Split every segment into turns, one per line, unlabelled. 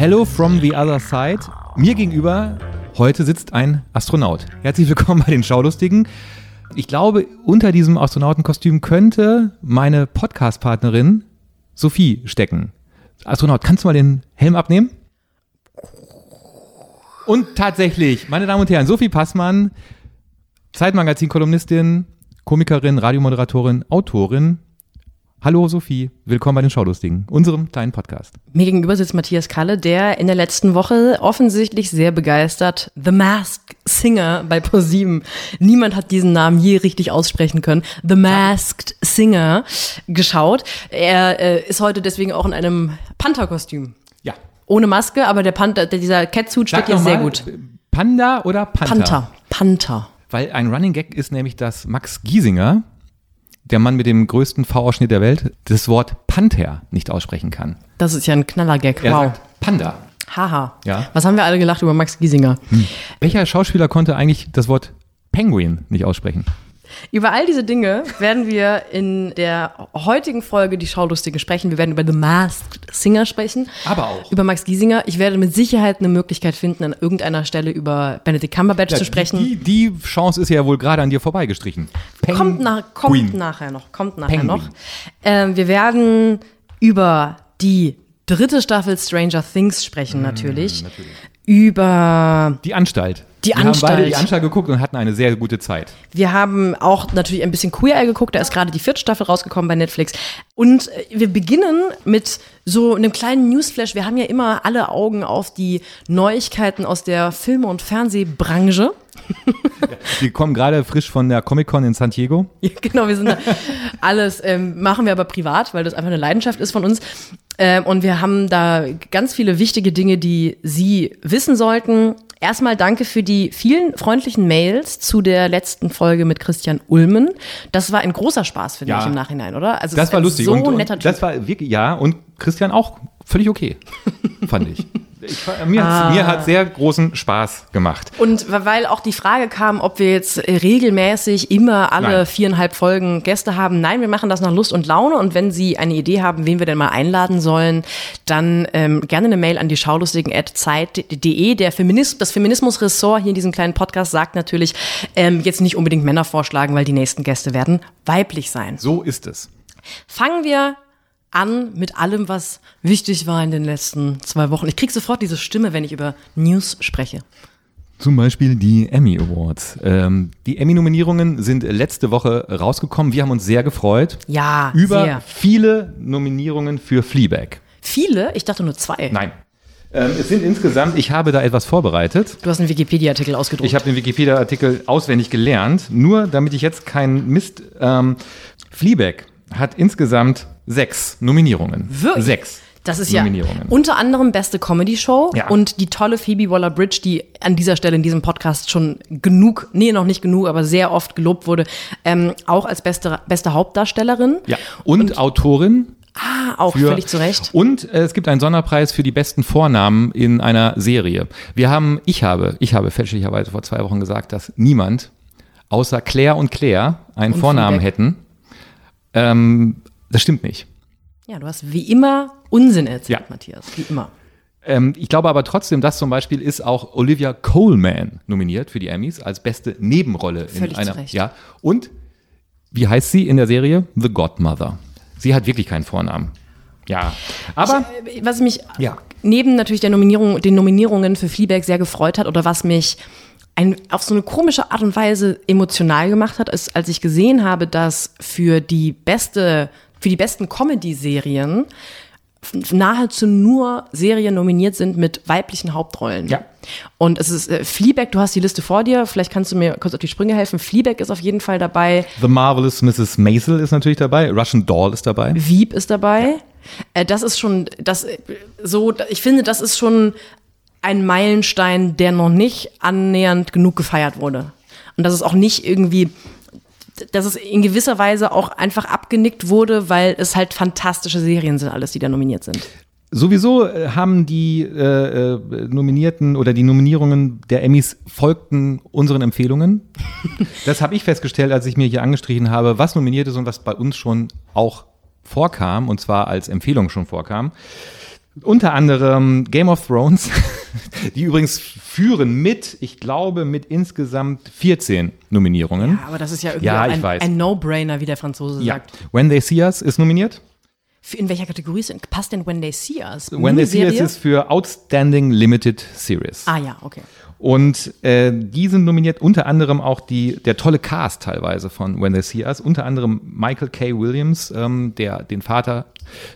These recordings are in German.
Hello from the other side. Mir gegenüber heute sitzt ein Astronaut. Herzlich willkommen bei den Schaulustigen. Ich glaube, unter diesem Astronautenkostüm könnte meine Podcast-Partnerin Sophie stecken. Astronaut, kannst du mal den Helm abnehmen? Und tatsächlich, meine Damen und Herren, Sophie Passmann, Zeitmagazin-Kolumnistin, Komikerin, Radiomoderatorin, Autorin, Hallo Sophie, willkommen bei den Schaulustigen, unserem kleinen Podcast.
Mir gegenüber sitzt Matthias Kalle, der in der letzten Woche offensichtlich sehr begeistert The Masked Singer bei ProSieben. Niemand hat diesen Namen je richtig aussprechen können. The Masked Singer geschaut. Er äh, ist heute deswegen auch in einem Panther-Kostüm.
Ja.
Ohne Maske, aber der Panther, dieser Catsuit steht hier sehr gut.
Panda oder Panther?
Panther. Panther.
Weil ein Running Gag ist nämlich, dass Max Giesinger, der Mann mit dem größten V-Ausschnitt der Welt, das Wort Panther nicht aussprechen kann.
Das ist ja ein Knaller-Gag.
Er
Wow.
sagt Panda.
Haha.
Ja.
Was haben wir alle gelacht über Max Giesinger?
Welcher Schauspieler konnte eigentlich das Wort Penguin nicht aussprechen?
Über all diese Dinge werden wir in der heutigen Folge die Schaulustigen sprechen. Wir werden über The Masked Singer sprechen.
Aber auch.
Über Max Giesinger. Ich werde mit Sicherheit eine Möglichkeit finden, an irgendeiner Stelle über Benedict Cumberbatch zu sprechen.
Die, die Chance ist ja wohl gerade an dir vorbeigestrichen.
kommt, nach, kommt
Penguin.
nachher noch. Kommt nachher
Penguin.
noch. Ähm, wir werden über die dritte Staffel Stranger Things sprechen, natürlich. Über
Die Anstalt.
Die
Wir haben beide
Anstalt.
die Anstalt geguckt und hatten eine sehr gute Zeit.
Wir haben auch natürlich ein bisschen Queer Eye geguckt, da ist gerade die vierte Staffel rausgekommen bei Netflix. Und äh, wir beginnen mit so einem kleinen Newsflash. Wir haben ja immer alle Augen auf die Neuigkeiten aus der Film- und Fernsehbranche.
Wir kommen gerade frisch von der Comic-Con in San Diego.
Ja, genau, wir sind da alles, ähm, machen wir aber privat, weil das einfach eine Leidenschaft ist von uns. Ähm, und wir haben da ganz viele wichtige Dinge, die Sie wissen sollten. Erstmal danke für die vielen freundlichen Mails zu der letzten Folge mit Christian Ulmen. Das war ein großer Spaß, finde
Ja.
ich, im Nachhinein, oder? Also
Das war lustig.
So
und, und
netter Typ.
das war wirklich, ja, und Christian auch völlig okay, fand ich. ich mir
Ah.
hat mir hat sehr großen Spaß gemacht.
Und weil auch die Frage kam, ob wir jetzt äh, regelmäßig immer alle
Nein.
viereinhalb Folgen Gäste haben. Nein, wir machen das nach Lust und Laune. Und wenn Sie eine Idee haben, wen wir denn mal einladen sollen, dann ähm, gerne eine Mail an die schaulustigen.zeit.de. Der Feminis das Feminismusressort hier in diesem kleinen Podcast sagt natürlich, ähm, jetzt nicht unbedingt Männer vorschlagen, weil die nächsten Gäste werden weiblich sein.
So ist es.
Fangen wir an mit allem, was wichtig war in den letzten zwei Wochen. Ich kriege sofort diese Stimme, wenn ich über News spreche.
Zum Beispiel die Emmy Awards. Ähm, die Emmy-Nominierungen sind letzte Woche rausgekommen. Wir haben uns sehr gefreut.
Ja,
Über
sehr.
viele Nominierungen für Fleabag.
Viele? Ich dachte nur zwei.
Nein. Ähm, es sind insgesamt, ich habe da etwas vorbereitet.
Du hast einen Wikipedia-Artikel ausgedruckt.
Ich habe den Wikipedia-Artikel auswendig gelernt, nur damit ich jetzt keinen Mist. Ähm, Fleabag hat insgesamt sechs Nominierungen.
Wirklich?
Sechs.
das ist ja unter anderem beste Comedy-Show
Ja.
und die tolle Phoebe Waller-Bridge, die an dieser Stelle in diesem Podcast schon genug, nee, noch nicht genug, aber sehr oft gelobt wurde, ähm, auch als beste, beste Hauptdarstellerin.
Ja. Und, Autorin.
Ah, auch
Für,
völlig zu Recht.
Und äh, es gibt einen Sonderpreis für die besten Vornamen in einer Serie. Wir haben, ich habe, ich habe fälschlicherweise vor zwei Wochen gesagt, dass niemand außer Claire und Claire einen
Und
Vornamen hätten. Ähm, das stimmt nicht.
Ja, du hast wie immer Unsinn erzählt,
Ja.
Matthias. Wie immer.
Ähm, ich glaube aber trotzdem, dass zum Beispiel ist auch Olivia Coleman nominiert für die Emmys als beste Nebenrolle
Völlig
in einer.
zu Recht.
Ja. Und wie heißt sie in der Serie? The Godmother. Sie hat wirklich keinen Vornamen. Ja. Aber
Was mich
Ja.
neben natürlich der Nominierung, den Nominierungen für Fleabag sehr gefreut hat oder was mich ein, auf so eine komische Art und Weise emotional gemacht hat, ist, als ich gesehen habe, dass für die beste, für die besten Comedy-Serien nahezu nur Serien nominiert sind mit weiblichen Hauptrollen.
Ja.
Und es ist äh, Fleabag, du hast die Liste vor dir, vielleicht kannst du mir kurz auf die Sprünge helfen. Fleabag ist auf jeden Fall dabei,
The Marvelous Mrs. Maisel ist natürlich dabei. Russian Doll ist dabei.
Wieb ist dabei. Äh, das ist schon, das äh, so, ich finde, das ist schon ein Meilenstein, der noch nicht annähernd genug gefeiert wurde. Und das ist auch nicht irgendwie, dass es in gewisser Weise auch einfach abgenickt wurde, weil es halt fantastische Serien sind, alles, die da nominiert sind.
Sowieso äh, haben die äh, äh, Nominierten oder die Nominierungen der Emmys folgten unseren Empfehlungen. das habe ich festgestellt, als ich mir hier angestrichen habe, was nominiert ist und was bei uns schon auch vorkam, und zwar als Empfehlung schon vorkam. Unter anderem Game of Thrones, die übrigens führen mit, ich glaube, mit insgesamt 14 Nominierungen.
Ja, aber das ist ja irgendwie
Ja,
ein, ein No-Brainer, wie der Franzose
Ja.
sagt.
When They See Us ist nominiert.
Für- In welcher Kategorie sind, passt denn When They See Us?
When They See Us ist für Outstanding Limited Series.
Ah ja, okay.
Und äh, die sind nominiert unter anderem auch die, der tolle Cast teilweise von When They See Us, unter anderem Michael K. Williams, ähm, der den Vater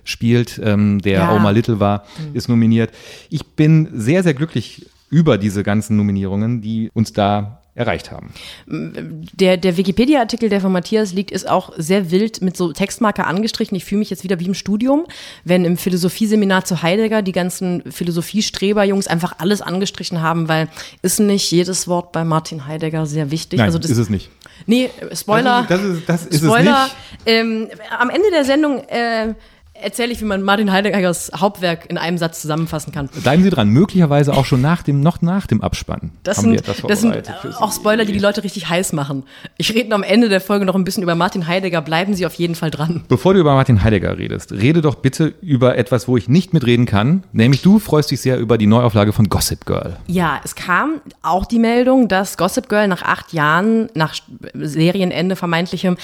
spielt, ähm, der
Ja.
Oma Little war, ist nominiert. Ich bin sehr, sehr glücklich über diese ganzen Nominierungen, die uns da erreicht haben.
Der, der Wikipedia-Artikel, der von Matthias liegt, ist auch sehr wild mit so Textmarker angestrichen. Ich fühle mich jetzt wieder wie im Studium, wenn im Philosophieseminar zu Heidegger die ganzen Philosophiestreber-Jungs einfach alles angestrichen haben, weil ist nicht jedes Wort bei Martin Heidegger sehr wichtig?
Nein,
also das,
ist es nicht.
Nee, Spoiler.
Das ist- das ist- das ist es
Spoiler.
nicht.
Ähm, am Ende der Sendung äh, erzähle ich, wie man Martin Heideggers Hauptwerk in einem Satz zusammenfassen kann.
Bleiben Sie dran, möglicherweise auch schon nach dem, noch nach dem Abspann.
Das sind, das sind
Sie.
auch Spoiler, die die Leute richtig heiß machen. Ich rede am Ende der Folge noch ein bisschen über Martin Heidegger. Bleiben Sie auf jeden Fall dran.
Bevor du über Martin Heidegger redest, rede doch bitte über etwas, wo ich nicht mitreden kann. Nämlich du freust dich sehr über die Neuauflage von Gossip Girl.
Ja, es kam auch die Meldung, dass Gossip Girl nach acht Jahren, nach Serienende vermeintlichem,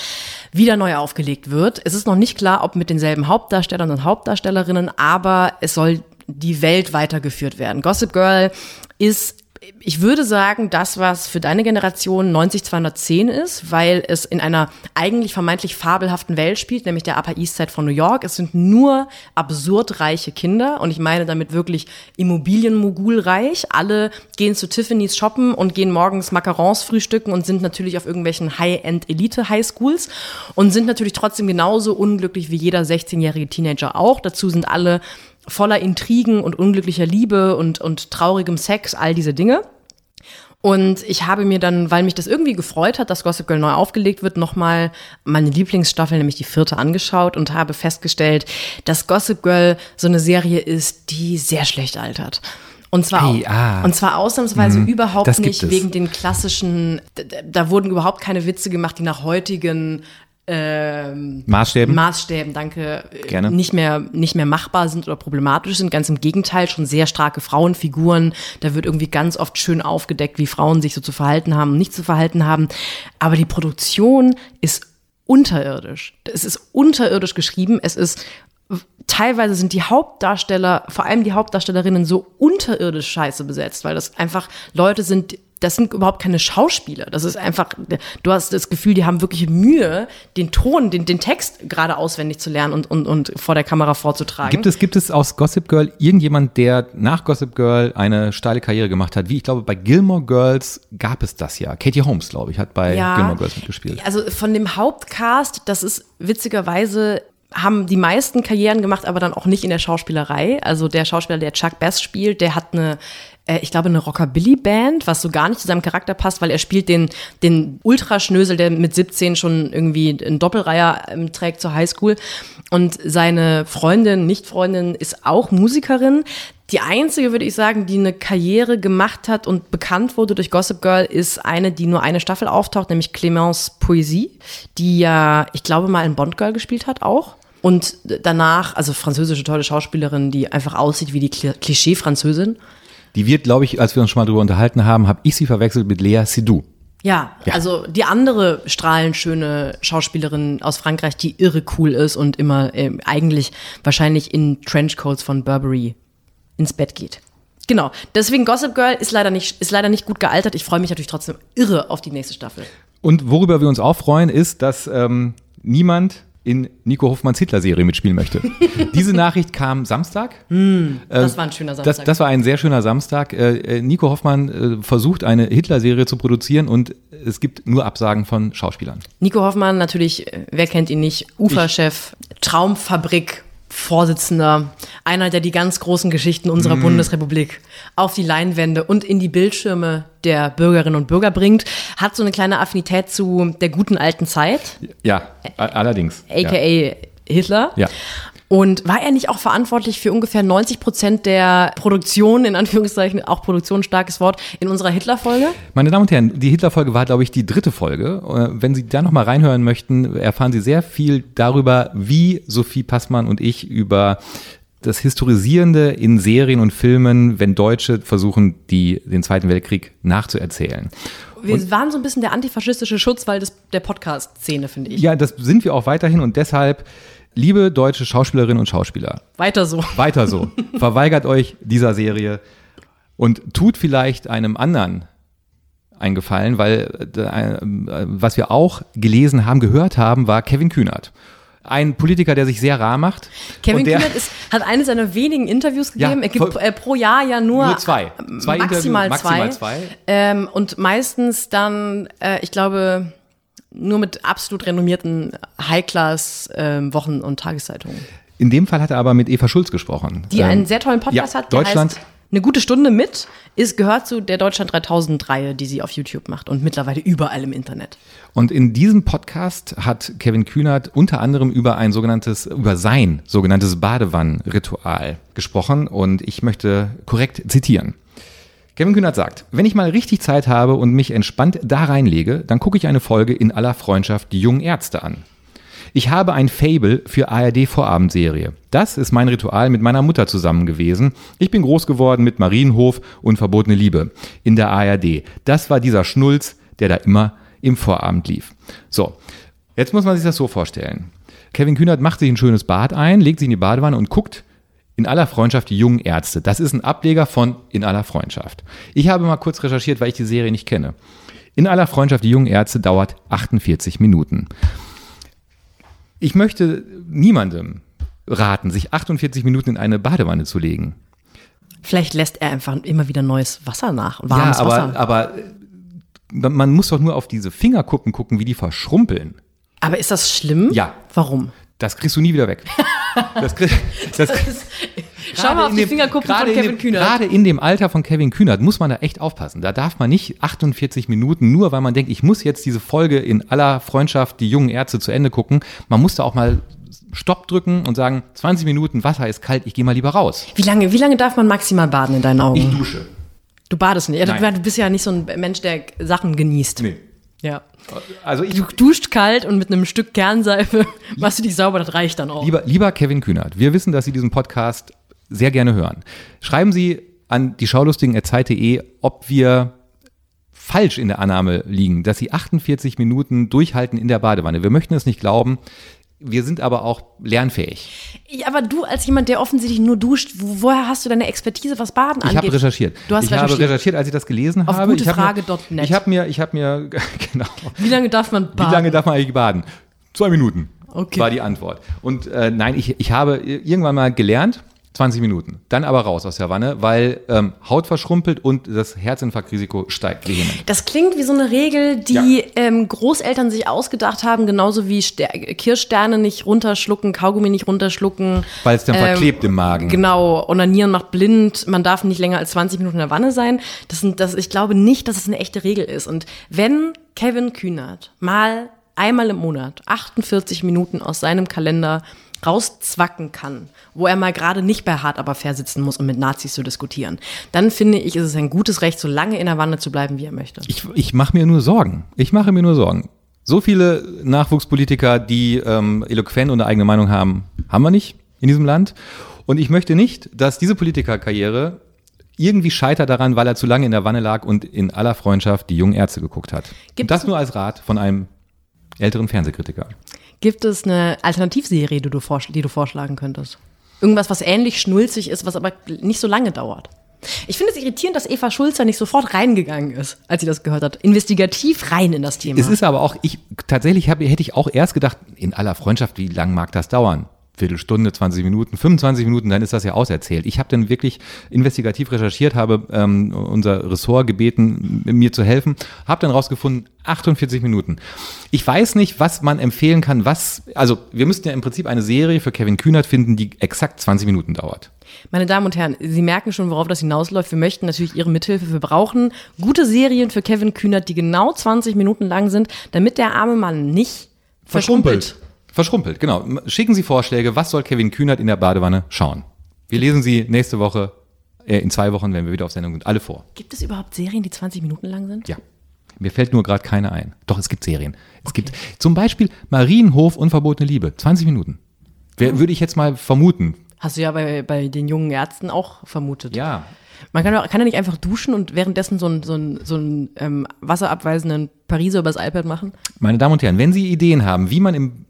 wieder neu aufgelegt wird. Es ist noch nicht klar, ob mit denselben Hauptdarstellern und Hauptdarstellerinnen, aber es soll die Welt weitergeführt werden. Gossip Girl ist ich würde sagen, das, was für deine Generation 90210 ist, weil es in einer eigentlich vermeintlich fabelhaften Welt spielt, nämlich der Upper East Side von New York. Es sind nur absurd reiche Kinder und ich meine damit wirklich Immobilienmogulreich. Alle gehen zu Tiffany's shoppen und gehen morgens Macarons frühstücken und sind natürlich auf irgendwelchen High-End-Elite-Highschools und sind natürlich trotzdem genauso unglücklich wie jeder 16-jährige Teenager auch. Dazu sind alle voller Intrigen und unglücklicher Liebe und, und traurigem Sex, all diese Dinge. Und ich habe mir dann, weil mich das irgendwie gefreut hat, dass Gossip Girl neu aufgelegt wird, nochmal meine Lieblingsstaffel, nämlich die vierte, angeschaut und habe festgestellt, dass Gossip Girl so eine Serie ist, die sehr schlecht altert. Und zwar,
Ei, ah.
und zwar ausnahmsweise überhaupt
das gibt
nicht
es.
wegen den klassischen, da, da wurden überhaupt keine Witze gemacht, die nach heutigen ähm,
Maßstäben?
Maßstäben, danke,
Gerne.
nicht mehr nicht mehr machbar sind oder problematisch sind. Ganz im Gegenteil, schon sehr starke Frauenfiguren. Da wird irgendwie ganz oft schön aufgedeckt, wie Frauen sich so zu verhalten haben und nicht zu verhalten haben. Aber die Produktion ist unterirdisch. Es ist unterirdisch geschrieben. Es ist teilweise sind die Hauptdarsteller, vor allem die Hauptdarstellerinnen, so unterirdisch scheiße besetzt, weil das einfach Leute sind, das sind überhaupt keine Schauspieler. Das ist einfach, du hast das Gefühl, die haben wirklich Mühe, den Ton, den, den Text gerade auswendig zu lernen und, und, und vor der Kamera vorzutragen.
Gibt es, gibt es aus Gossip Girl irgendjemand, der nach Gossip Girl eine steile Karriere gemacht hat? Wie ich glaube, bei Gilmore Girls gab es das ja. Katie Holmes, glaube ich, hat bei Gilmore Girls mitgespielt.
Also von dem Hauptcast, das ist witzigerweise haben die meisten Karrieren gemacht, aber dann auch nicht in der Schauspielerei. Also der Schauspieler, der Chuck Bass spielt, der hat eine, äh, ich glaube, eine Rockabilly-Band, was so gar nicht zu seinem Charakter passt, weil er spielt den, den Ultraschnösel, der mit 17 schon irgendwie einen Doppelreiher ähm, trägt zur Highschool. Und seine Freundin, Nicht-Freundin, ist auch Musikerin. Die einzige, würde ich sagen, die eine Karriere gemacht hat und bekannt wurde durch Gossip Girl, ist eine, die nur eine Staffel auftaucht, nämlich Clémence Poesie, die ja, ich glaube, mal in Bond Girl gespielt hat auch. Und danach, also französische tolle Schauspielerin, die einfach aussieht wie die Kli- Klischee-Französin.
Die wird, glaube ich, als wir uns schon mal drüber unterhalten haben, habe ich sie verwechselt mit Lea Seydoux.
Ja,
Ja.
also die andere strahlend schöne Schauspielerin aus Frankreich, die irre cool ist und immer ähm, eigentlich wahrscheinlich in Trenchcoats von Burberry ins Bett geht. Genau, deswegen Gossip Girl ist leider nicht, ist leider nicht gut gealtert. Ich freue mich natürlich trotzdem irre auf die nächste Staffel.
Und worüber wir uns auch freuen, ist, dass ähm, niemand in Nico Hoffmanns Hitler-Serie mitspielen möchte. Diese Nachricht kam Samstag.
Das war ein schöner
Das,
Samstag.
das war ein sehr schöner Samstag. Äh, äh, Nico Hoffmann äh, versucht, eine Hitler-Serie zu produzieren und es gibt nur Absagen von Schauspielern.
Nico Hoffmann, natürlich, wer kennt ihn nicht, Uferchef, Traumfabrik, Vorsitzender, einer, der die ganz großen Geschichten unserer
Mhm.
Bundesrepublik auf die Leinwände und in die Bildschirme der Bürgerinnen und Bürger bringt, hat so eine kleine Affinität zu der guten alten Zeit,
Ja, allerdings.
aka
Ja.
Hitler.
ja.
Und war er nicht auch verantwortlich für ungefähr 90 Prozent der Produktion, in Anführungszeichen auch Produktion, starkes Wort, in unserer Hitler-Folge?
Meine Damen und Herren, die Hitler-Folge war, glaube ich, die dritte Folge. Äh, wenn Sie da nochmal reinhören möchten, erfahren Sie sehr viel darüber, wie Sophie Passmann und ich über das Historisierende in Serien und Filmen, wenn Deutsche versuchen, die, den Zweiten Weltkrieg nachzuerzählen.
Wir und, waren so ein bisschen der antifaschistische Schutzwall des, der Podcast-Szene, finde ich.
Ja, das sind wir auch weiterhin und deshalb, liebe deutsche Schauspielerinnen und Schauspieler.
Weiter so.
Weiter so. Verweigert euch dieser Serie und tut vielleicht einem anderen eingefallen, weil äh, was wir auch gelesen haben, gehört haben, war Kevin Kühnert ein Politiker, der sich sehr rar macht.
Kevin Kühnert ist, hat eines seiner wenigen Interviews gegeben. Ja, er gibt äh, pro Jahr ja nur,
nur zwei.
zwei maximal, maximal zwei. zwei. Ähm, und meistens dann, äh, ich glaube, nur mit absolut renommierten High-Class-Wochen- ähm, und Tageszeitungen.
In dem Fall hat er aber mit Eva Schulz gesprochen.
Die einen ähm, sehr tollen Podcast ja, hat.
Deutschland.
Heißt, eine gute Stunde mit ist, gehört zu der Deutschland 3000 Reihe, die sie auf YouTube macht und mittlerweile überall im Internet.
Und in diesem Podcast hat Kevin Kühnert unter anderem über ein sogenanntes, über sein sogenanntes Badewannenritual gesprochen und ich möchte korrekt zitieren. Kevin Kühnert sagt, wenn ich mal richtig Zeit habe und mich entspannt da reinlege, dann gucke ich eine Folge in aller Freundschaft die jungen Ärzte an. Ich habe ein Fable für ARD-Vorabendserie. Das ist mein Ritual mit meiner Mutter zusammen gewesen. Ich bin groß geworden mit Marienhof und Verbotene Liebe in der ARD. Das war dieser Schnulz, der da immer im Vorabend lief. So, jetzt muss man sich das so vorstellen. Kevin Kühnert macht sich ein schönes Bad ein, legt sich in die Badewanne und guckt in aller Freundschaft die jungen Ärzte. Das ist ein Ableger von In aller Freundschaft. Ich habe mal kurz recherchiert, weil ich die Serie nicht kenne. In aller Freundschaft die jungen Ärzte dauert 48 Minuten. Ich möchte niemandem raten, sich 48 Minuten in eine Badewanne zu legen.
Vielleicht lässt er einfach immer wieder neues Wasser nach. Warmes
ja, aber,
Wasser.
aber man muss doch nur auf diese Fingerkuppen gucken, wie die verschrumpeln.
Aber ist das schlimm?
Ja.
Warum?
Das kriegst du nie wieder weg. Das, krieg, das, das
ist, Schau mal auf die Fingerkuppen von Kevin
dem,
Kühnert.
Gerade in dem Alter von Kevin Kühnert muss man da echt aufpassen. Da darf man nicht 48 Minuten, nur weil man denkt, ich muss jetzt diese Folge in aller Freundschaft, die jungen Ärzte zu Ende gucken. Man muss da auch mal Stopp drücken und sagen, 20 Minuten, Wasser ist kalt, ich gehe mal lieber raus.
Wie lange, wie lange darf man maximal baden in deinen Augen?
Ich dusche.
Du badest nicht. Nein. Du bist ja nicht so ein Mensch, der Sachen genießt.
Nee.
Ja.
Also ich,
du duscht kalt und mit einem Stück Kernseife machst du dich sauber, das reicht dann auch.
Lieber, lieber Kevin Kühnert, wir wissen, dass Sie diesen Podcast sehr gerne hören. Schreiben Sie an die schaulustigen.zeit.de, ob wir falsch in der Annahme liegen, dass Sie 48 Minuten durchhalten in der Badewanne. Wir möchten es nicht glauben. Wir sind aber auch lernfähig.
Ja, aber du als jemand, der offensichtlich nur duscht, woher hast du deine Expertise, was Baden angeht?
Ich habe recherchiert.
Du hast
ich
recherchiert.
habe recherchiert, als ich das gelesen
Auf
habe.
gutefrage.net.
Ich habe mir, ich habe mir, genau.
Wie lange darf man baden?
Wie lange darf man eigentlich baden? Zwei Minuten.
Okay.
War die Antwort. Und äh, nein, ich, ich habe irgendwann mal gelernt, 20 Minuten. Dann aber raus aus der Wanne, weil ähm, Haut verschrumpelt und das Herzinfarktrisiko steigt vehement.
Das klingt wie so eine Regel, die ja. ähm, Großeltern sich ausgedacht haben, genauso wie Ster Kirschsterne nicht runterschlucken, Kaugummi nicht runterschlucken.
Weil es dann ähm, verklebt im Magen.
Genau, Onanieren macht blind, man darf nicht länger als 20 Minuten in der Wanne sein. Das sind, das, ich glaube nicht, dass es eine echte Regel ist. Und wenn Kevin Kühnert mal einmal im Monat 48 Minuten aus seinem Kalender rauszwacken kann, wo er mal gerade nicht bei Hart aber fair sitzen muss, um mit Nazis zu diskutieren, dann finde ich, ist es ein gutes Recht, so lange in der Wanne zu bleiben, wie er möchte.
Ich, ich mache mir nur Sorgen. Ich mache mir nur Sorgen. So viele Nachwuchspolitiker, die ähm, eloquent und eine eigene Meinung haben, haben wir nicht in diesem Land. Und ich möchte nicht, dass diese Politikerkarriere irgendwie scheitert daran, weil er zu lange in der Wanne lag und in aller Freundschaft die jungen Ärzte geguckt hat. Gibt das nur als Rat von einem älteren Fernsehkritiker.
Gibt es eine Alternativserie, die du, die du vorschlagen könntest? Irgendwas, was ähnlich schnulzig ist, was aber nicht so lange dauert. Ich finde es irritierend, dass Eva Schulzer nicht sofort reingegangen ist, als sie das gehört hat. Investigativ rein in das Thema.
Es ist aber auch, ich, tatsächlich hab, hätte ich auch erst gedacht, in aller Freundschaft, wie lang mag das dauern? Viertelstunde, 20 Minuten, 25 Minuten, dann ist das ja auserzählt. Ich habe dann wirklich investigativ recherchiert, habe ähm, unser Ressort gebeten, mir zu helfen, habe dann rausgefunden, 48 Minuten. Ich weiß nicht, was man empfehlen kann, was, also wir müssten ja im Prinzip eine Serie für Kevin Kühnert finden, die exakt 20 Minuten dauert.
Meine Damen und Herren, Sie merken schon, worauf das hinausläuft. Wir möchten natürlich Ihre Mithilfe. Wir brauchen gute Serien für Kevin Kühnert, die genau 20 Minuten lang sind, damit der arme Mann nicht verschrumpelt. verschrumpelt
Verschrumpelt, genau. Schicken Sie Vorschläge, was soll Kevin Kühnert in der Badewanne schauen? Wir lesen sie nächste Woche, äh, in zwei Wochen, wenn wir wieder auf Sendung sind, alle vor.
Gibt es überhaupt Serien, die 20 Minuten lang sind?
Ja. Mir fällt nur gerade keine ein. Doch, es gibt Serien. Es gibt zum Beispiel Marienhof Unverbotene Liebe. 20 Minuten. Wer, würde ich jetzt mal vermuten.
Hast du ja bei, bei den jungen Ärzten auch vermutet.
Ja.
Man kann, kann ja nicht einfach duschen und währenddessen so einen so so einen, ähm, wasserabweisenden Pariser übers iPad machen.
Meine Damen und Herren, wenn Sie Ideen haben, wie man im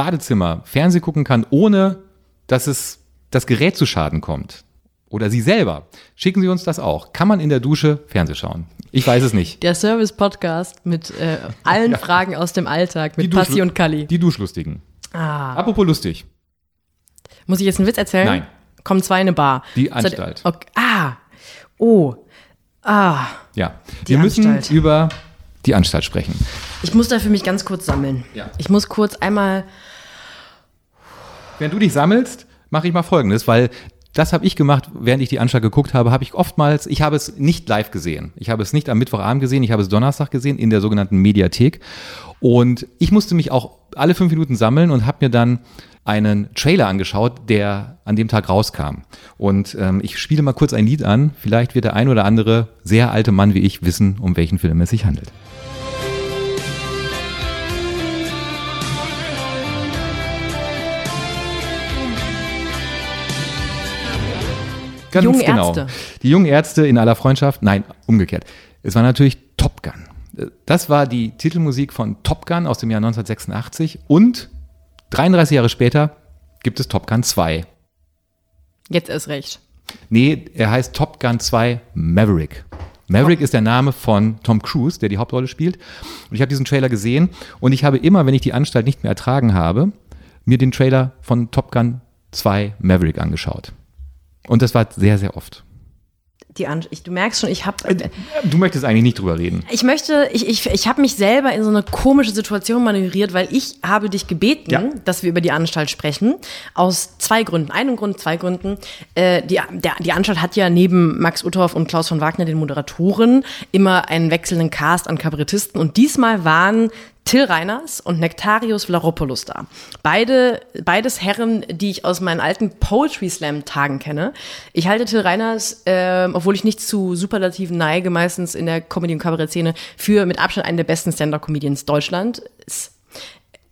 Badezimmer Fernsehen gucken kann, ohne dass es das Gerät zu Schaden kommt, oder Sie selber, schicken Sie uns das auch. Kann man in der Dusche Fernsehen schauen? Ich weiß es nicht.
Der Service-Podcast mit äh, allen Fragen aus dem Alltag mit Passi und Kalli.
Die Duschlustigen.
Ah.
Apropos lustig.
Muss ich jetzt einen Witz erzählen?
Nein.
Kommen zwei in eine Bar.
Die Anstalt.
Okay. Ah. Oh. Ah.
Ja.
Die
Wir müssen
Anstalt.
über die Anstalt sprechen.
Ich muss da für mich ganz kurz sammeln.
Ja.
Ich muss kurz einmal.
Wenn du dich sammelst, mache ich mal Folgendes, weil das habe ich gemacht, während ich die Anstalt geguckt habe, habe ich oftmals, ich habe es nicht live gesehen. Ich habe es nicht am Mittwochabend gesehen, ich habe es Donnerstag gesehen in der sogenannten Mediathek. Und ich musste mich auch alle fünf Minuten sammeln und habe mir dann einen Trailer angeschaut, der an dem Tag rauskam. Und ähm, ich spiele mal kurz ein Lied an. Vielleicht wird der ein oder andere sehr alte Mann wie ich wissen, um welchen Film es sich handelt. Ganz
jungen
genau.
Ärzte.
Die jungen Ärzte in aller Freundschaft. Nein, umgekehrt. Es war natürlich Top Gun. Das war die Titelmusik von Top Gun aus dem Jahr 1986 und 33 Jahre später gibt es Top Gun 2.
Jetzt erst recht.
Nee, er heißt Top Gun 2 Maverick. Maverick ist der Name von Tom Cruise, der die Hauptrolle spielt. Und ich habe diesen Trailer gesehen und ich habe immer, wenn ich die Anstalt nicht mehr ertragen habe, mir den Trailer von Top Gun 2 Maverick angeschaut. Und das war sehr, sehr oft.
Die An ich, du merkst schon, ich habe.
Du möchtest eigentlich nicht drüber reden.
Ich möchte, ich, ich, ich habe mich selber in so eine komische Situation manövriert, weil ich habe dich gebeten,
Ja.
dass wir über die Anstalt sprechen. Aus zwei Gründen. Einen Grund, zwei Gründen. Äh, die, der, die Anstalt hat ja neben Max Uthoff und Klaus von Wagner, den Moderatoren, immer einen wechselnden Cast an Kabarettisten. Und diesmal waren Till Reiners und Nektarios Vlaropoulos da. Beide, beides Herren, die ich aus meinen alten Poetry Slam Tagen kenne. Ich halte Till Reiners, ähm, obwohl ich nicht zu Superlativen neige, meistens in der Comedy- und Kabarettszene, für mit Abstand einen der besten Stand-Up-Comedians Deutschland.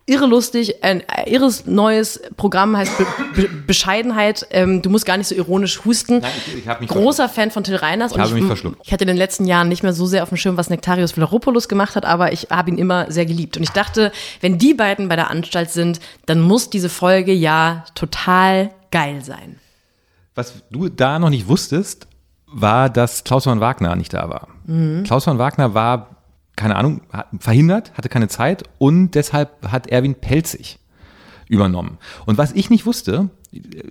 Irre lustig, ein irres neues Programm heißt Be Be Bescheidenheit. Ähm, du musst gar nicht so ironisch husten.
Nein, ich- ich mich
Großer Fan von Till Reiners.
Ich habe mich verschluckt.
Ich hatte in den letzten Jahren nicht mehr so sehr auf dem Schirm, was Nektarios Vlaropoulos gemacht hat, aber ich habe ihn immer sehr geliebt. Und ich dachte, wenn die beiden bei der Anstalt sind, dann muss diese Folge ja total geil sein.
Was du da noch nicht wusstest, war, dass Klaus von Wagner nicht da war. Klaus von Wagner war, keine Ahnung, verhindert, hatte keine Zeit und deshalb hat Erwin Pelzig übernommen. Und was ich nicht wusste,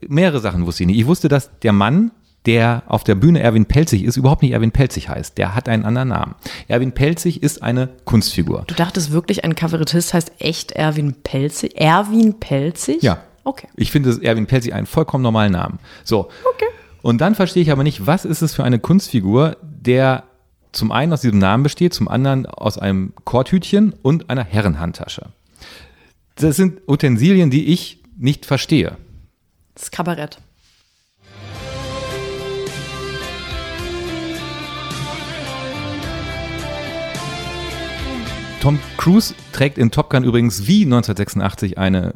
mehrere Sachen wusste ich nicht. Ich wusste, dass der Mann, der auf der Bühne Erwin Pelzig ist, überhaupt nicht Erwin Pelzig heißt. Der hat einen anderen Namen. Erwin Pelzig ist eine Kunstfigur.
Du dachtest wirklich, ein Kabarettist heißt echt Erwin Pelzig? Erwin Pelzig?
Ja.
Okay.
Ich finde Erwin Pelzig einen vollkommen normalen Namen. So. Okay. Und dann verstehe ich aber nicht, was ist es für eine Kunstfigur, der zum einen aus diesem Namen besteht, zum anderen aus einem Korthütchen und einer Herrenhandtasche. Das sind Utensilien, die ich nicht verstehe.
Das Kabarett.
Tom Cruise trägt in Top Gun übrigens wie 1986 eine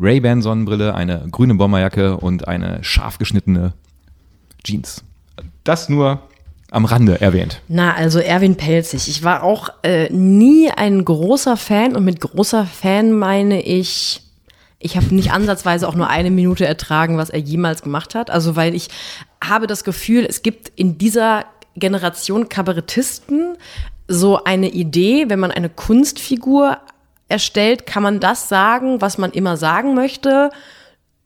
Ray-Ban Sonnenbrille, eine grüne Bomberjacke und eine scharf geschnittene Jeans. Das nur am Rande erwähnt.
Na, also Erwin Pelzig. Ich war auch äh, nie ein großer Fan und mit großer Fan meine ich, ich habe nicht ansatzweise auch nur eine Minute ertragen, was er jemals gemacht hat. Also weil ich habe das Gefühl, es gibt in dieser Generation Kabarettisten so eine Idee, wenn man eine Kunstfigur erstellt, kann man das sagen, was man immer sagen möchte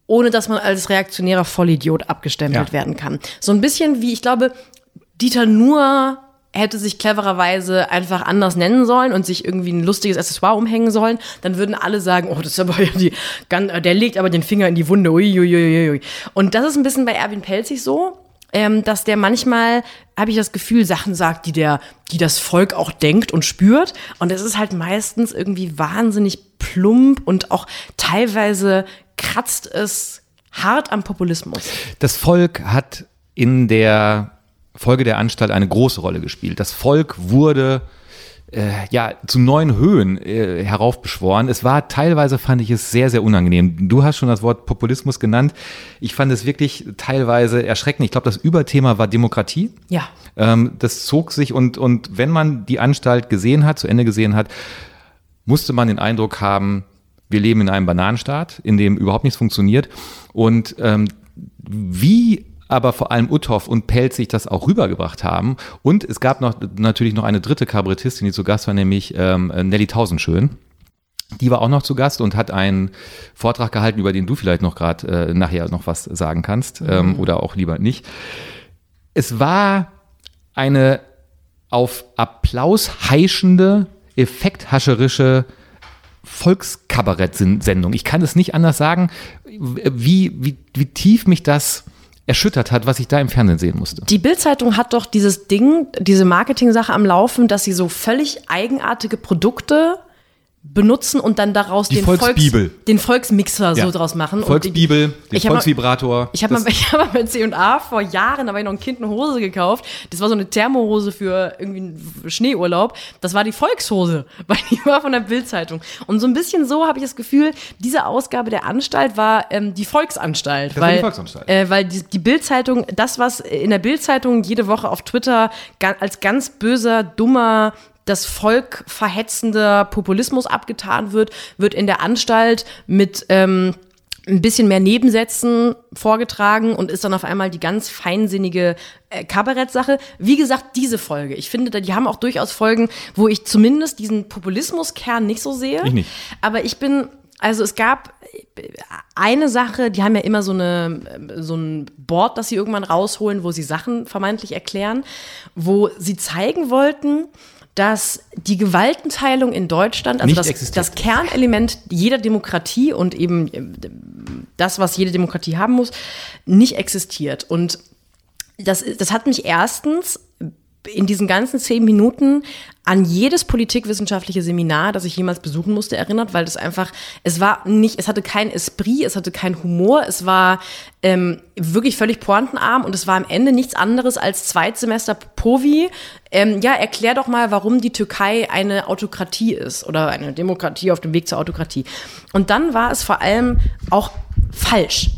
ohne dass man als reaktionärer Vollidiot abgestempelt
Ja.
werden kann. So ein bisschen wie, ich glaube, Dieter Nuhr hätte sich clevererweise einfach anders nennen sollen und sich irgendwie ein lustiges Accessoire umhängen sollen, dann würden alle sagen, oh, das ist aber die, ganz- der legt aber den Finger in die Wunde, ui, ui, ui, ui. Und das ist ein bisschen bei Erwin Pelzig so, ähm, dass der manchmal, habe ich das Gefühl, Sachen sagt, die der, die das Volk auch denkt und spürt. Und es ist halt meistens irgendwie wahnsinnig plump und auch teilweise kratzt es hart am Populismus.
Das Volk hat in der Folge der Anstalt eine große Rolle gespielt. Das Volk wurde äh, ja zu neuen Höhen äh, heraufbeschworen. Es war teilweise fand ich es sehr sehr unangenehm. Du hast schon das Wort Populismus genannt. Ich fand es wirklich teilweise erschreckend. Ich glaube, das Überthema war Demokratie.
Ja.
Ähm, das zog sich und und wenn man die Anstalt gesehen hat, zu Ende gesehen hat, musste man den Eindruck haben, wir leben in einem Bananenstaat, in dem überhaupt nichts funktioniert. Und ähm, wie aber vor allem Uthoff und Pelz sich das auch rübergebracht haben. Und es gab noch natürlich noch eine dritte Kabarettistin, die zu Gast war, nämlich ähm, Nelly Tausendschön. Die war auch noch zu Gast und hat einen Vortrag gehalten, über den du vielleicht noch gerade äh, nachher noch was sagen kannst ähm, mhm. oder auch lieber nicht. Es war eine auf Applaus heischende, effekthascherische Volkskabarett-Sendung. Ich kann es nicht anders sagen, wie, wie, wie tief mich das erschüttert hat, was ich da im Fernsehen sehen musste.
Die Bildzeitung hat doch dieses Ding, diese Marketing-Sache am Laufen, dass sie so völlig eigenartige Produkte benutzen und dann daraus
die
den,
Volksbibel.
Volks, den Volksmixer ja. so draus machen.
Volksbibel, den Volksvibrator.
Ich habe mal, ich hab mal bei C&A vor Jahren, da war ich noch ein Kind eine Hose gekauft. Das war so eine Thermohose für irgendwie einen Schneeurlaub. Das war die Volkshose, weil die war von der Bildzeitung. Und so ein bisschen so habe ich das Gefühl, diese Ausgabe der Anstalt war ähm, die Volksanstalt. Das weil, war die Volksanstalt. Äh, weil die, die Bildzeitung, das was in der Bildzeitung jede Woche auf Twitter als ganz böser, dummer das Volk verhetzender Populismus abgetan wird, wird in der Anstalt mit ähm, ein bisschen mehr Nebensätzen vorgetragen und ist dann auf einmal die ganz feinsinnige äh, Kabarettsache. Wie gesagt, diese Folge. Ich finde, die haben auch durchaus Folgen, wo ich zumindest diesen Populismuskern nicht so sehe.
Ich nicht.
Aber ich bin also es gab eine Sache, die haben ja immer so, eine, so ein Board, das sie irgendwann rausholen, wo sie Sachen vermeintlich erklären, wo sie zeigen wollten, dass die Gewaltenteilung in Deutschland, also das, das, Kernelement jeder Demokratie und eben äh, das, was jede Demokratie haben muss, nicht existiert. Und das, das hat mich erstens in diesen ganzen zehn Minuten an jedes politikwissenschaftliche Seminar, das ich jemals besuchen musste, erinnert, weil das einfach, es war nicht, es hatte kein Esprit, es hatte keinen Humor, es war ähm, wirklich völlig pointenarm und es war am Ende nichts anderes als Zweitsemester Povi. Ähm, ja, erklär doch mal, warum die Türkei eine Autokratie ist oder eine Demokratie auf dem Weg zur Autokratie. Und dann war es vor allem auch falsch.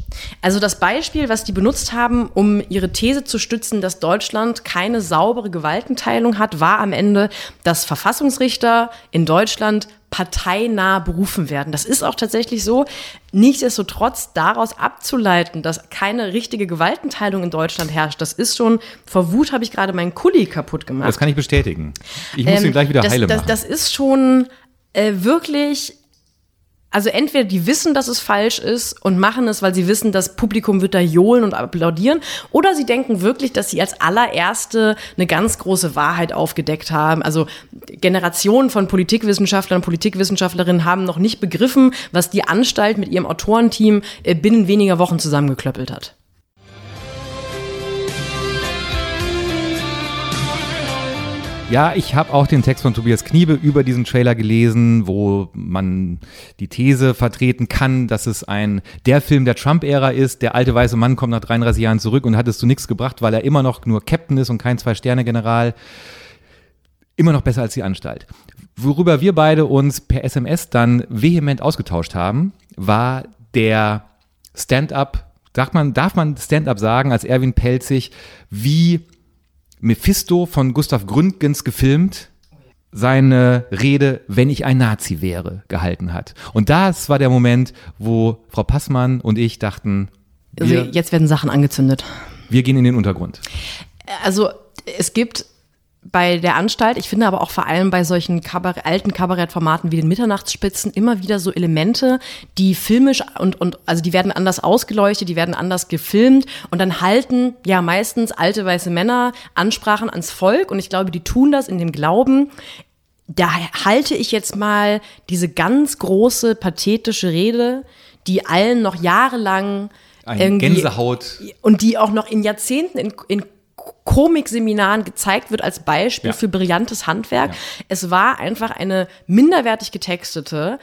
Also das Beispiel, was die benutzt haben, um ihre These zu stützen, dass Deutschland keine saubere Gewaltenteilung hat, war am Ende, dass Verfassungsrichter in Deutschland parteinah berufen werden. Das ist auch tatsächlich so. Nichtsdestotrotz daraus abzuleiten, dass keine richtige Gewaltenteilung in Deutschland herrscht, das ist schon, vor Wut habe ich gerade meinen Kuli kaputt gemacht.
Das kann ich bestätigen. Ich muss ähm, ihn gleich wieder
das,
heile
das,
machen.
Das ist schon äh, wirklich also entweder die wissen, dass es falsch ist und machen es, weil sie wissen, das Publikum wird da johlen und applaudieren, oder sie denken wirklich, dass sie als allererste eine ganz große Wahrheit aufgedeckt haben. Also Generationen von Politikwissenschaftlern und Politikwissenschaftlerinnen haben noch nicht begriffen, was die Anstalt mit ihrem Autorenteam äh, binnen weniger Wochen zusammengeklöppelt hat.
Ja, ich habe auch den Text von Tobias Kniebe über diesen Trailer gelesen, wo man die These vertreten kann, dass es ein der Film der Trump-Ära ist. Der alte weiße Mann kommt nach 33 Jahren zurück und hat es zu nichts gebracht, weil er immer noch nur Captain ist und kein Zwei-Sterne-General. Immer noch besser als die Anstalt. Worüber wir beide uns per SMS dann vehement ausgetauscht haben, war der Stand-up, darf man, darf man Stand-up sagen, als Erwin Pelzig, wie Mephisto von Gustav Gründgens gefilmt seine Rede, wenn ich ein Nazi wäre, gehalten hat. Und das war der Moment, wo Frau Passmann und ich dachten,
wir, also jetzt werden Sachen angezündet.
Wir gehen in den Untergrund.
Also es gibt bei der Anstalt, ich finde aber auch vor allem bei solchen Kabarett, alten Kabarettformaten wie den Mitternachtsspitzen immer wieder so Elemente, die filmisch und, und also die werden anders ausgeleuchtet, die werden anders gefilmt und dann halten ja meistens alte weiße Männer Ansprachen ans Volk und ich glaube, die tun das in dem Glauben, da halte ich jetzt mal diese ganz große pathetische Rede, die allen noch jahrelang
ein Gänsehaut
und die auch noch in Jahrzehnten in, in Komikseminaren gezeigt wird als Beispiel ja. für brillantes Handwerk. Ja. Es war einfach eine minderwertig getextete,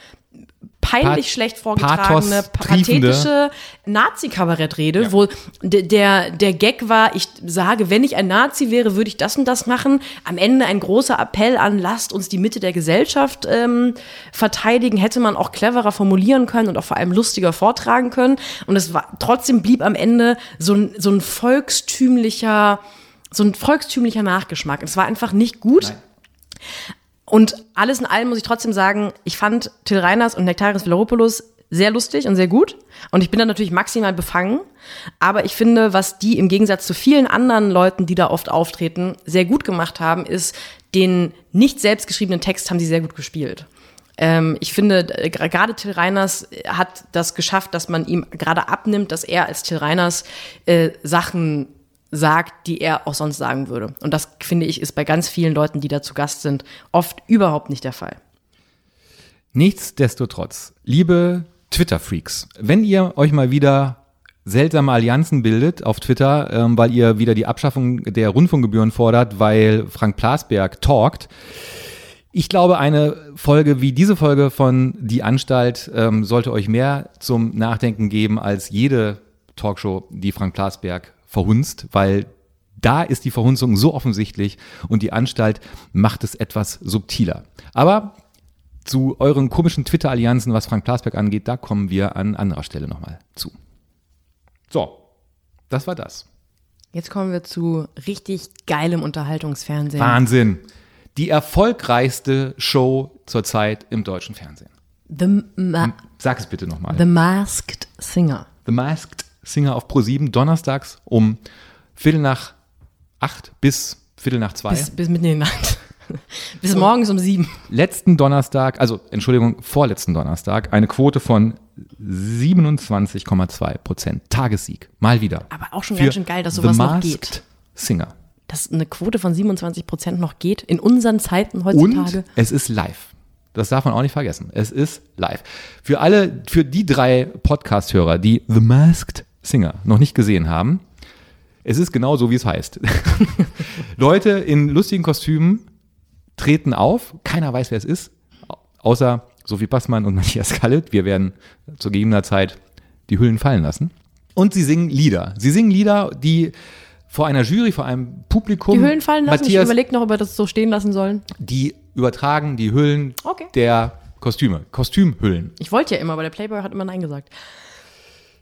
peinlich
Pat-
schlecht vorgetragene, pathetische Nazi-Kabarettrede, wo de- der, der Gag war, ich sage, wenn ich ein Nazi wäre, würde ich das und das machen. Am Ende ein großer Appell an, lasst uns die Mitte der Gesellschaft ähm, verteidigen, hätte man auch cleverer formulieren können und auch vor allem lustiger vortragen können. Und es war, trotzdem blieb am Ende so ein, so ein volkstümlicher, so ein volkstümlicher Nachgeschmack. Es war einfach nicht gut. Und alles in allem muss ich trotzdem sagen, ich fand Till Reiners und Nektaris Villeropoulos sehr lustig und sehr gut. Und ich bin dann natürlich maximal befangen. Aber ich finde, was die im Gegensatz zu vielen anderen Leuten, die da oft auftreten, sehr gut gemacht haben, ist, den nicht selbstgeschriebenen Text haben sie sehr gut gespielt. Ähm, ich finde, äh, gerade Till Reiners hat das geschafft, dass man ihm gerade abnimmt, dass er als Till Reiners äh, Sachen sagt, die er auch sonst sagen würde. Und das, finde ich, ist bei ganz vielen Leuten, die da zu Gast sind, oft überhaupt nicht der Fall.
Nichtsdestotrotz, liebe Twitter-Freaks, wenn ihr euch mal wieder seltsame Allianzen bildet auf Twitter, ähm, weil ihr wieder die Abschaffung der Rundfunkgebühren fordert, weil Frank Plasberg talkt. Ich glaube, eine Folge wie diese Folge von Die Anstalt ähm, sollte euch mehr zum Nachdenken geben als jede Talkshow, die Frank Plasberg verhunzt, weil da ist die Verhunzung so offensichtlich und die Anstalt macht es etwas subtiler. Aber zu euren komischen Twitter-Allianzen, was Frank Plasberg angeht, da kommen wir an anderer Stelle nochmal zu. So, das war das.
Jetzt kommen wir zu richtig geilem Unterhaltungsfernsehen.
Wahnsinn. Die erfolgreichste Show zurzeit im deutschen Fernsehen.
The, Ma
Sag es bitte nochmal.
The Masked Singer.
The Masked Singer auf Pro7 donnerstags um Viertel nach acht bis Viertel nach zwei.
Bis, bis mitten in die Nacht. bis morgens um sieben.
letzten Donnerstag, also Entschuldigung, vorletzten Donnerstag, eine Quote von 27,2 Prozent. Tagessieg. Mal wieder.
Aber auch schon ganz schön geil, dass
The
sowas noch
Masked
geht.
Singer.
Dass eine Quote von 27 Prozent noch geht in unseren Zeiten
Und
heutzutage.
es ist live. Das darf man auch nicht vergessen. Es ist live. Für alle, für die drei Podcast-Hörer, die The Masked Singer noch nicht gesehen haben, es ist genau so, wie es heißt. Leute in lustigen Kostümen treten auf. Keiner weiß, wer es ist. Außer Sophie Passmann und Matthias Kallet. Wir werden zu gegebener Zeit die Hüllen fallen lassen. Und sie singen Lieder. Sie singen Lieder, die vor einer Jury, vor einem Publikum.
Die Hüllen fallen lassen. ich
Matthias,
überlege noch, ob wir das so stehen lassen sollen.
die übertragen die Hüllen
Okay.
der Kostüme. Kostümhüllen.
Ich wollte ja immer, aber der Playboy hat immer Nein gesagt.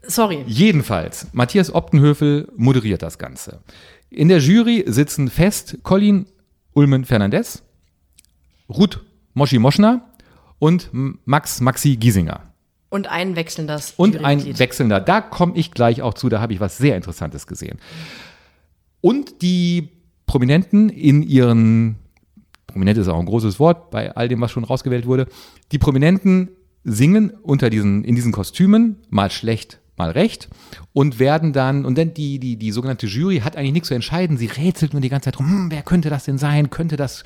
Sorry.
Jedenfalls, Matthias Optenhöfel moderiert das Ganze. In der Jury sitzen fest Colin Ulmen Fernandez, Ruth Moschi Moschner und Max Maxi Giesinger.
Und ein wechseln das.
Und ein wechselnder. Da komme ich gleich auch zu, da habe ich was sehr Interessantes gesehen. Und die Prominenten in ihren, prominent ist auch ein großes Wort bei all dem, was schon rausgewählt wurde, die Prominenten singen unter diesen, in diesen Kostümen, mal schlecht, mal recht, und werden dann, und dann die, die, die sogenannte Jury hat eigentlich nichts zu entscheiden, sie rätselt nur die ganze Zeit rum, hm, wer könnte das denn sein? Könnte das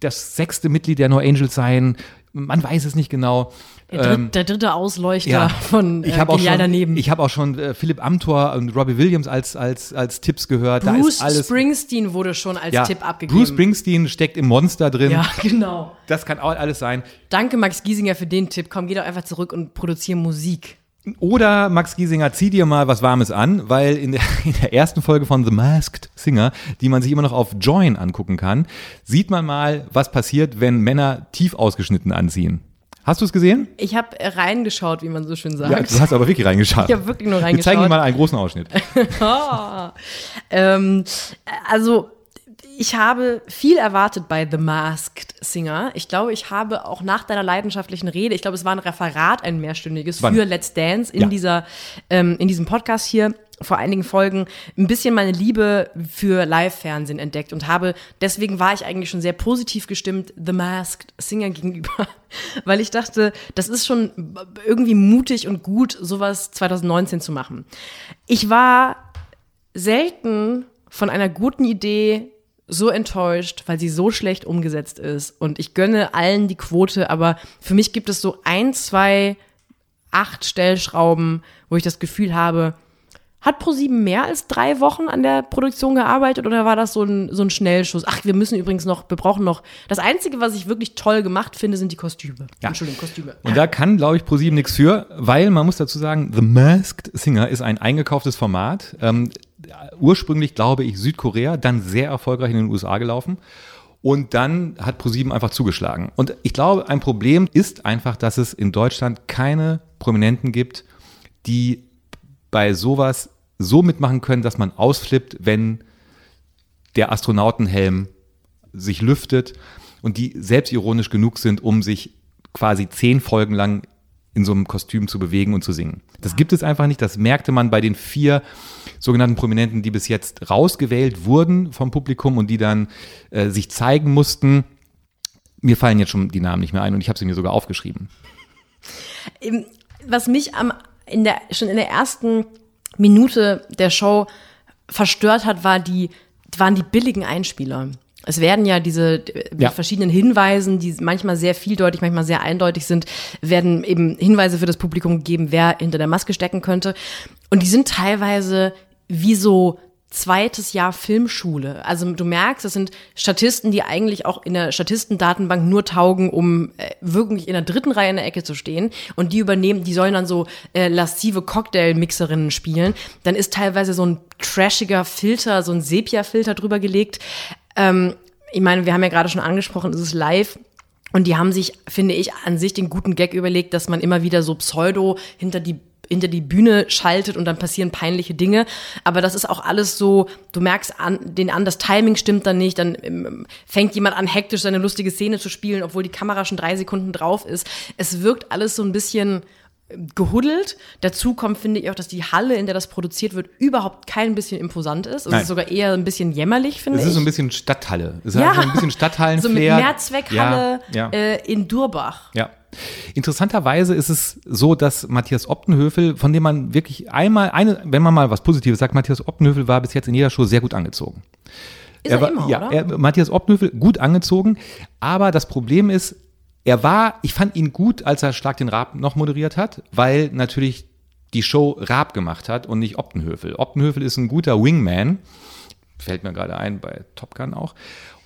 das sechste Mitglied der No Angels sein? Man weiß es nicht genau.
Der, der dritte Ausleuchter von äh,
ich habe auch schon,
daneben.
ich habe auch schon äh, Philipp Amthor und Robbie Williams als als als Tipps gehört. da
Bruce
ist alles.
Springsteen wurde schon als
ja,
Tipp abgegeben.
Bruce Springsteen steckt im Monster drin.
Ja, genau.
Das kann auch alles sein.
Danke, Max Giesinger, für den Tipp. Komm, geh doch einfach zurück und produziere Musik.
Oder Max Giesinger, zieh dir mal was Warmes an, weil in der, in der ersten Folge von The Masked Singer, die man sich immer noch auf Join angucken kann, sieht man mal, was passiert, wenn Männer tief ausgeschnitten anziehen. Hast du es gesehen?
Ich habe reingeschaut, wie man so schön sagt.
Ja, du hast aber wirklich reingeschaut.
Ich habe wirklich nur
Wir zeigen
reingeschaut.
dir mal einen großen Ausschnitt.
Ah. ähm, also, ich habe viel erwartet bei The Masked Singer. Ich glaube, ich habe auch nach deiner leidenschaftlichen Rede, ich glaube, es war ein Referat, ein mehrstündiges
Wann?
für Let's Dance in,
Ja.
dieser, ähm, in diesem Podcast hier vor einigen Folgen ein bisschen meine Liebe für Live-Fernsehen entdeckt und habe, deswegen war ich eigentlich schon sehr positiv gestimmt The Masked Singer gegenüber, weil ich dachte, das ist schon irgendwie mutig und gut, sowas 2019 zu machen. Ich war selten von einer guten Idee so enttäuscht, weil sie so schlecht umgesetzt ist. Und ich gönne allen die Quote, aber für mich gibt es so ein, zwei, acht Stellschrauben, wo ich das Gefühl habe, Hat ProSieben mehr als drei Wochen an der Produktion gearbeitet oder war das so ein, so ein Schnellschuss? Ach, wir müssen übrigens noch, wir brauchen noch. Das Einzige, was ich wirklich toll gemacht finde, sind die Kostüme.
Ja.
Entschuldigung, Kostüme.
Und da kann, glaube ich, ProSieben nichts für, weil man muss dazu sagen, The Masked Singer ist ein eingekauftes Format. Ähm, ursprünglich, glaube ich, Südkorea, dann sehr erfolgreich in den USA gelaufen. Und dann hat ProSieben einfach zugeschlagen. Und ich glaube, ein Problem ist einfach, dass es in Deutschland keine Prominenten gibt, die bei sowas so mitmachen können, dass man ausflippt, wenn der Astronautenhelm sich lüftet und die selbstironisch genug sind, um sich quasi zehn Folgen lang in so einem Kostüm zu bewegen und zu singen. Das gibt es einfach nicht. Das merkte man bei den vier sogenannten Prominenten, die bis jetzt rausgewählt wurden vom Publikum und die dann äh, sich zeigen mussten. Mir fallen jetzt schon die Namen nicht mehr ein und ich habe sie mir sogar aufgeschrieben.
Was mich am, in der, schon in der ersten Minute der Show verstört hat, war die, waren die billigen Einspieler. Es werden ja diese mit
Ja.
verschiedenen Hinweisen, die manchmal sehr vieldeutig, manchmal sehr eindeutig sind, werden eben Hinweise für das Publikum gegeben, wer hinter der Maske stecken könnte. Und die sind teilweise wie so zweites Jahr Filmschule. Also du merkst, das sind Statisten, die eigentlich auch in der Statistendatenbank nur taugen, um äh, wirklich in der dritten Reihe in der Ecke zu stehen. Und die übernehmen, die sollen dann so äh, lascive Cocktail-Mixerinnen spielen. Dann ist teilweise so ein trashiger Filter, so ein Sepia-Filter drüber gelegt. Ähm, ich meine, wir haben ja gerade schon angesprochen, es ist live. Und die haben sich, finde ich, an sich den guten Gag überlegt, dass man immer wieder so Pseudo hinter die hinter die Bühne schaltet und dann passieren peinliche Dinge. Aber das ist auch alles so, du merkst an, den an, das Timing stimmt dann nicht, dann ähm, fängt jemand an, hektisch seine lustige Szene zu spielen, obwohl die Kamera schon drei Sekunden drauf ist. Es wirkt alles so ein bisschen gehuddelt. Dazu kommt, finde ich auch, dass die Halle, in der das produziert wird, überhaupt kein bisschen imposant ist. Es
Nein.
ist sogar eher ein bisschen jämmerlich, finde
Es
ich.
ist so ein bisschen Stadthalle. Es
Ja.
hat so ein bisschen Stadthallen
so mit Mehrzweckhalle
Ja, ja.
Äh, in Durbach.
Ja. Interessanterweise ist es so, dass Matthias Optenhöfel, von dem man wirklich einmal, eine, wenn man mal was Positives sagt, Matthias Optenhöfel war bis jetzt in jeder Show sehr gut angezogen.
Ist er,
war,
immer,
ja,
oder?
Er, Matthias Optenhöfel gut angezogen, aber das Problem ist, er war, ich fand ihn gut, als er Schlag den Raab noch moderiert hat, weil natürlich die Show Raab gemacht hat und nicht Optenhöfel. Optenhöfel ist ein guter Wingman, fällt mir gerade ein, bei Top Gun auch.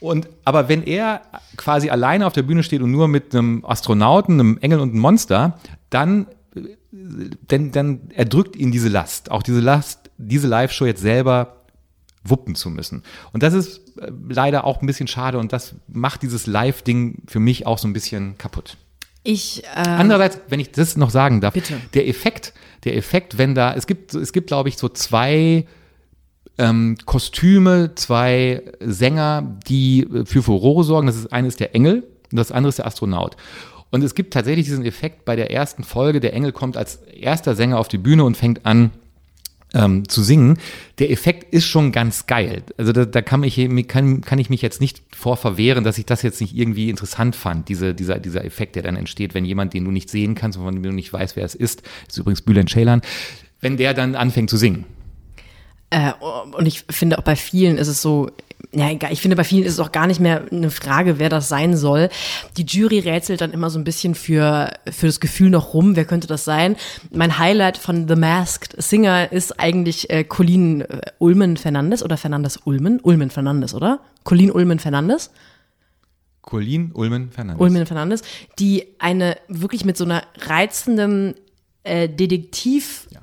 Und, aber wenn er quasi alleine auf der Bühne steht und nur mit einem Astronauten, einem Engel und einem Monster, dann, äh, denn, dann erdrückt ihn diese Last. Auch diese Last, diese Live-Show jetzt selber wuppen zu müssen. Und das ist äh, leider auch ein bisschen schade und das macht dieses Live-Ding für mich auch so ein bisschen kaputt.
Ich, äh,
Andererseits, wenn ich das noch sagen darf,
Bitte.
der Effekt, der Effekt, wenn da, es gibt, es gibt, glaube ich, so zwei ähm, Kostüme, zwei Sänger, die äh, für Furore sorgen. Das ist eine ist der Engel und das andere ist der Astronaut. Und es gibt tatsächlich diesen Effekt bei der ersten Folge. Der Engel kommt als erster Sänger auf die Bühne und fängt an, ähm, zu singen. Der Effekt ist schon ganz geil. Also da, da kann, ich, kann, kann ich mich jetzt nicht vor verwehren, dass ich das jetzt nicht irgendwie interessant fand, diese, dieser, dieser Effekt, der dann entsteht, wenn jemand, den du nicht sehen kannst, von dem du nicht weißt, wer es ist, ist übrigens Bülent Ceylan, wenn der dann anfängt zu singen.
Äh, und ich finde auch bei vielen ist es so, ja, egal, ich finde bei vielen ist es auch gar nicht mehr eine Frage, wer das sein soll. Die Jury rätselt dann immer so ein bisschen für, für das Gefühl noch rum, wer könnte das sein. Mein Highlight von The Masked Singer ist eigentlich äh, Colleen äh, Ulmen Fernandes oder Fernandes Ulmen? Ulmen Fernandes, oder? Colleen Ulmen Fernandes?
Colleen Ulmen Fernandes.
Ulmen Fernandes, die eine wirklich mit so einer reizenden äh,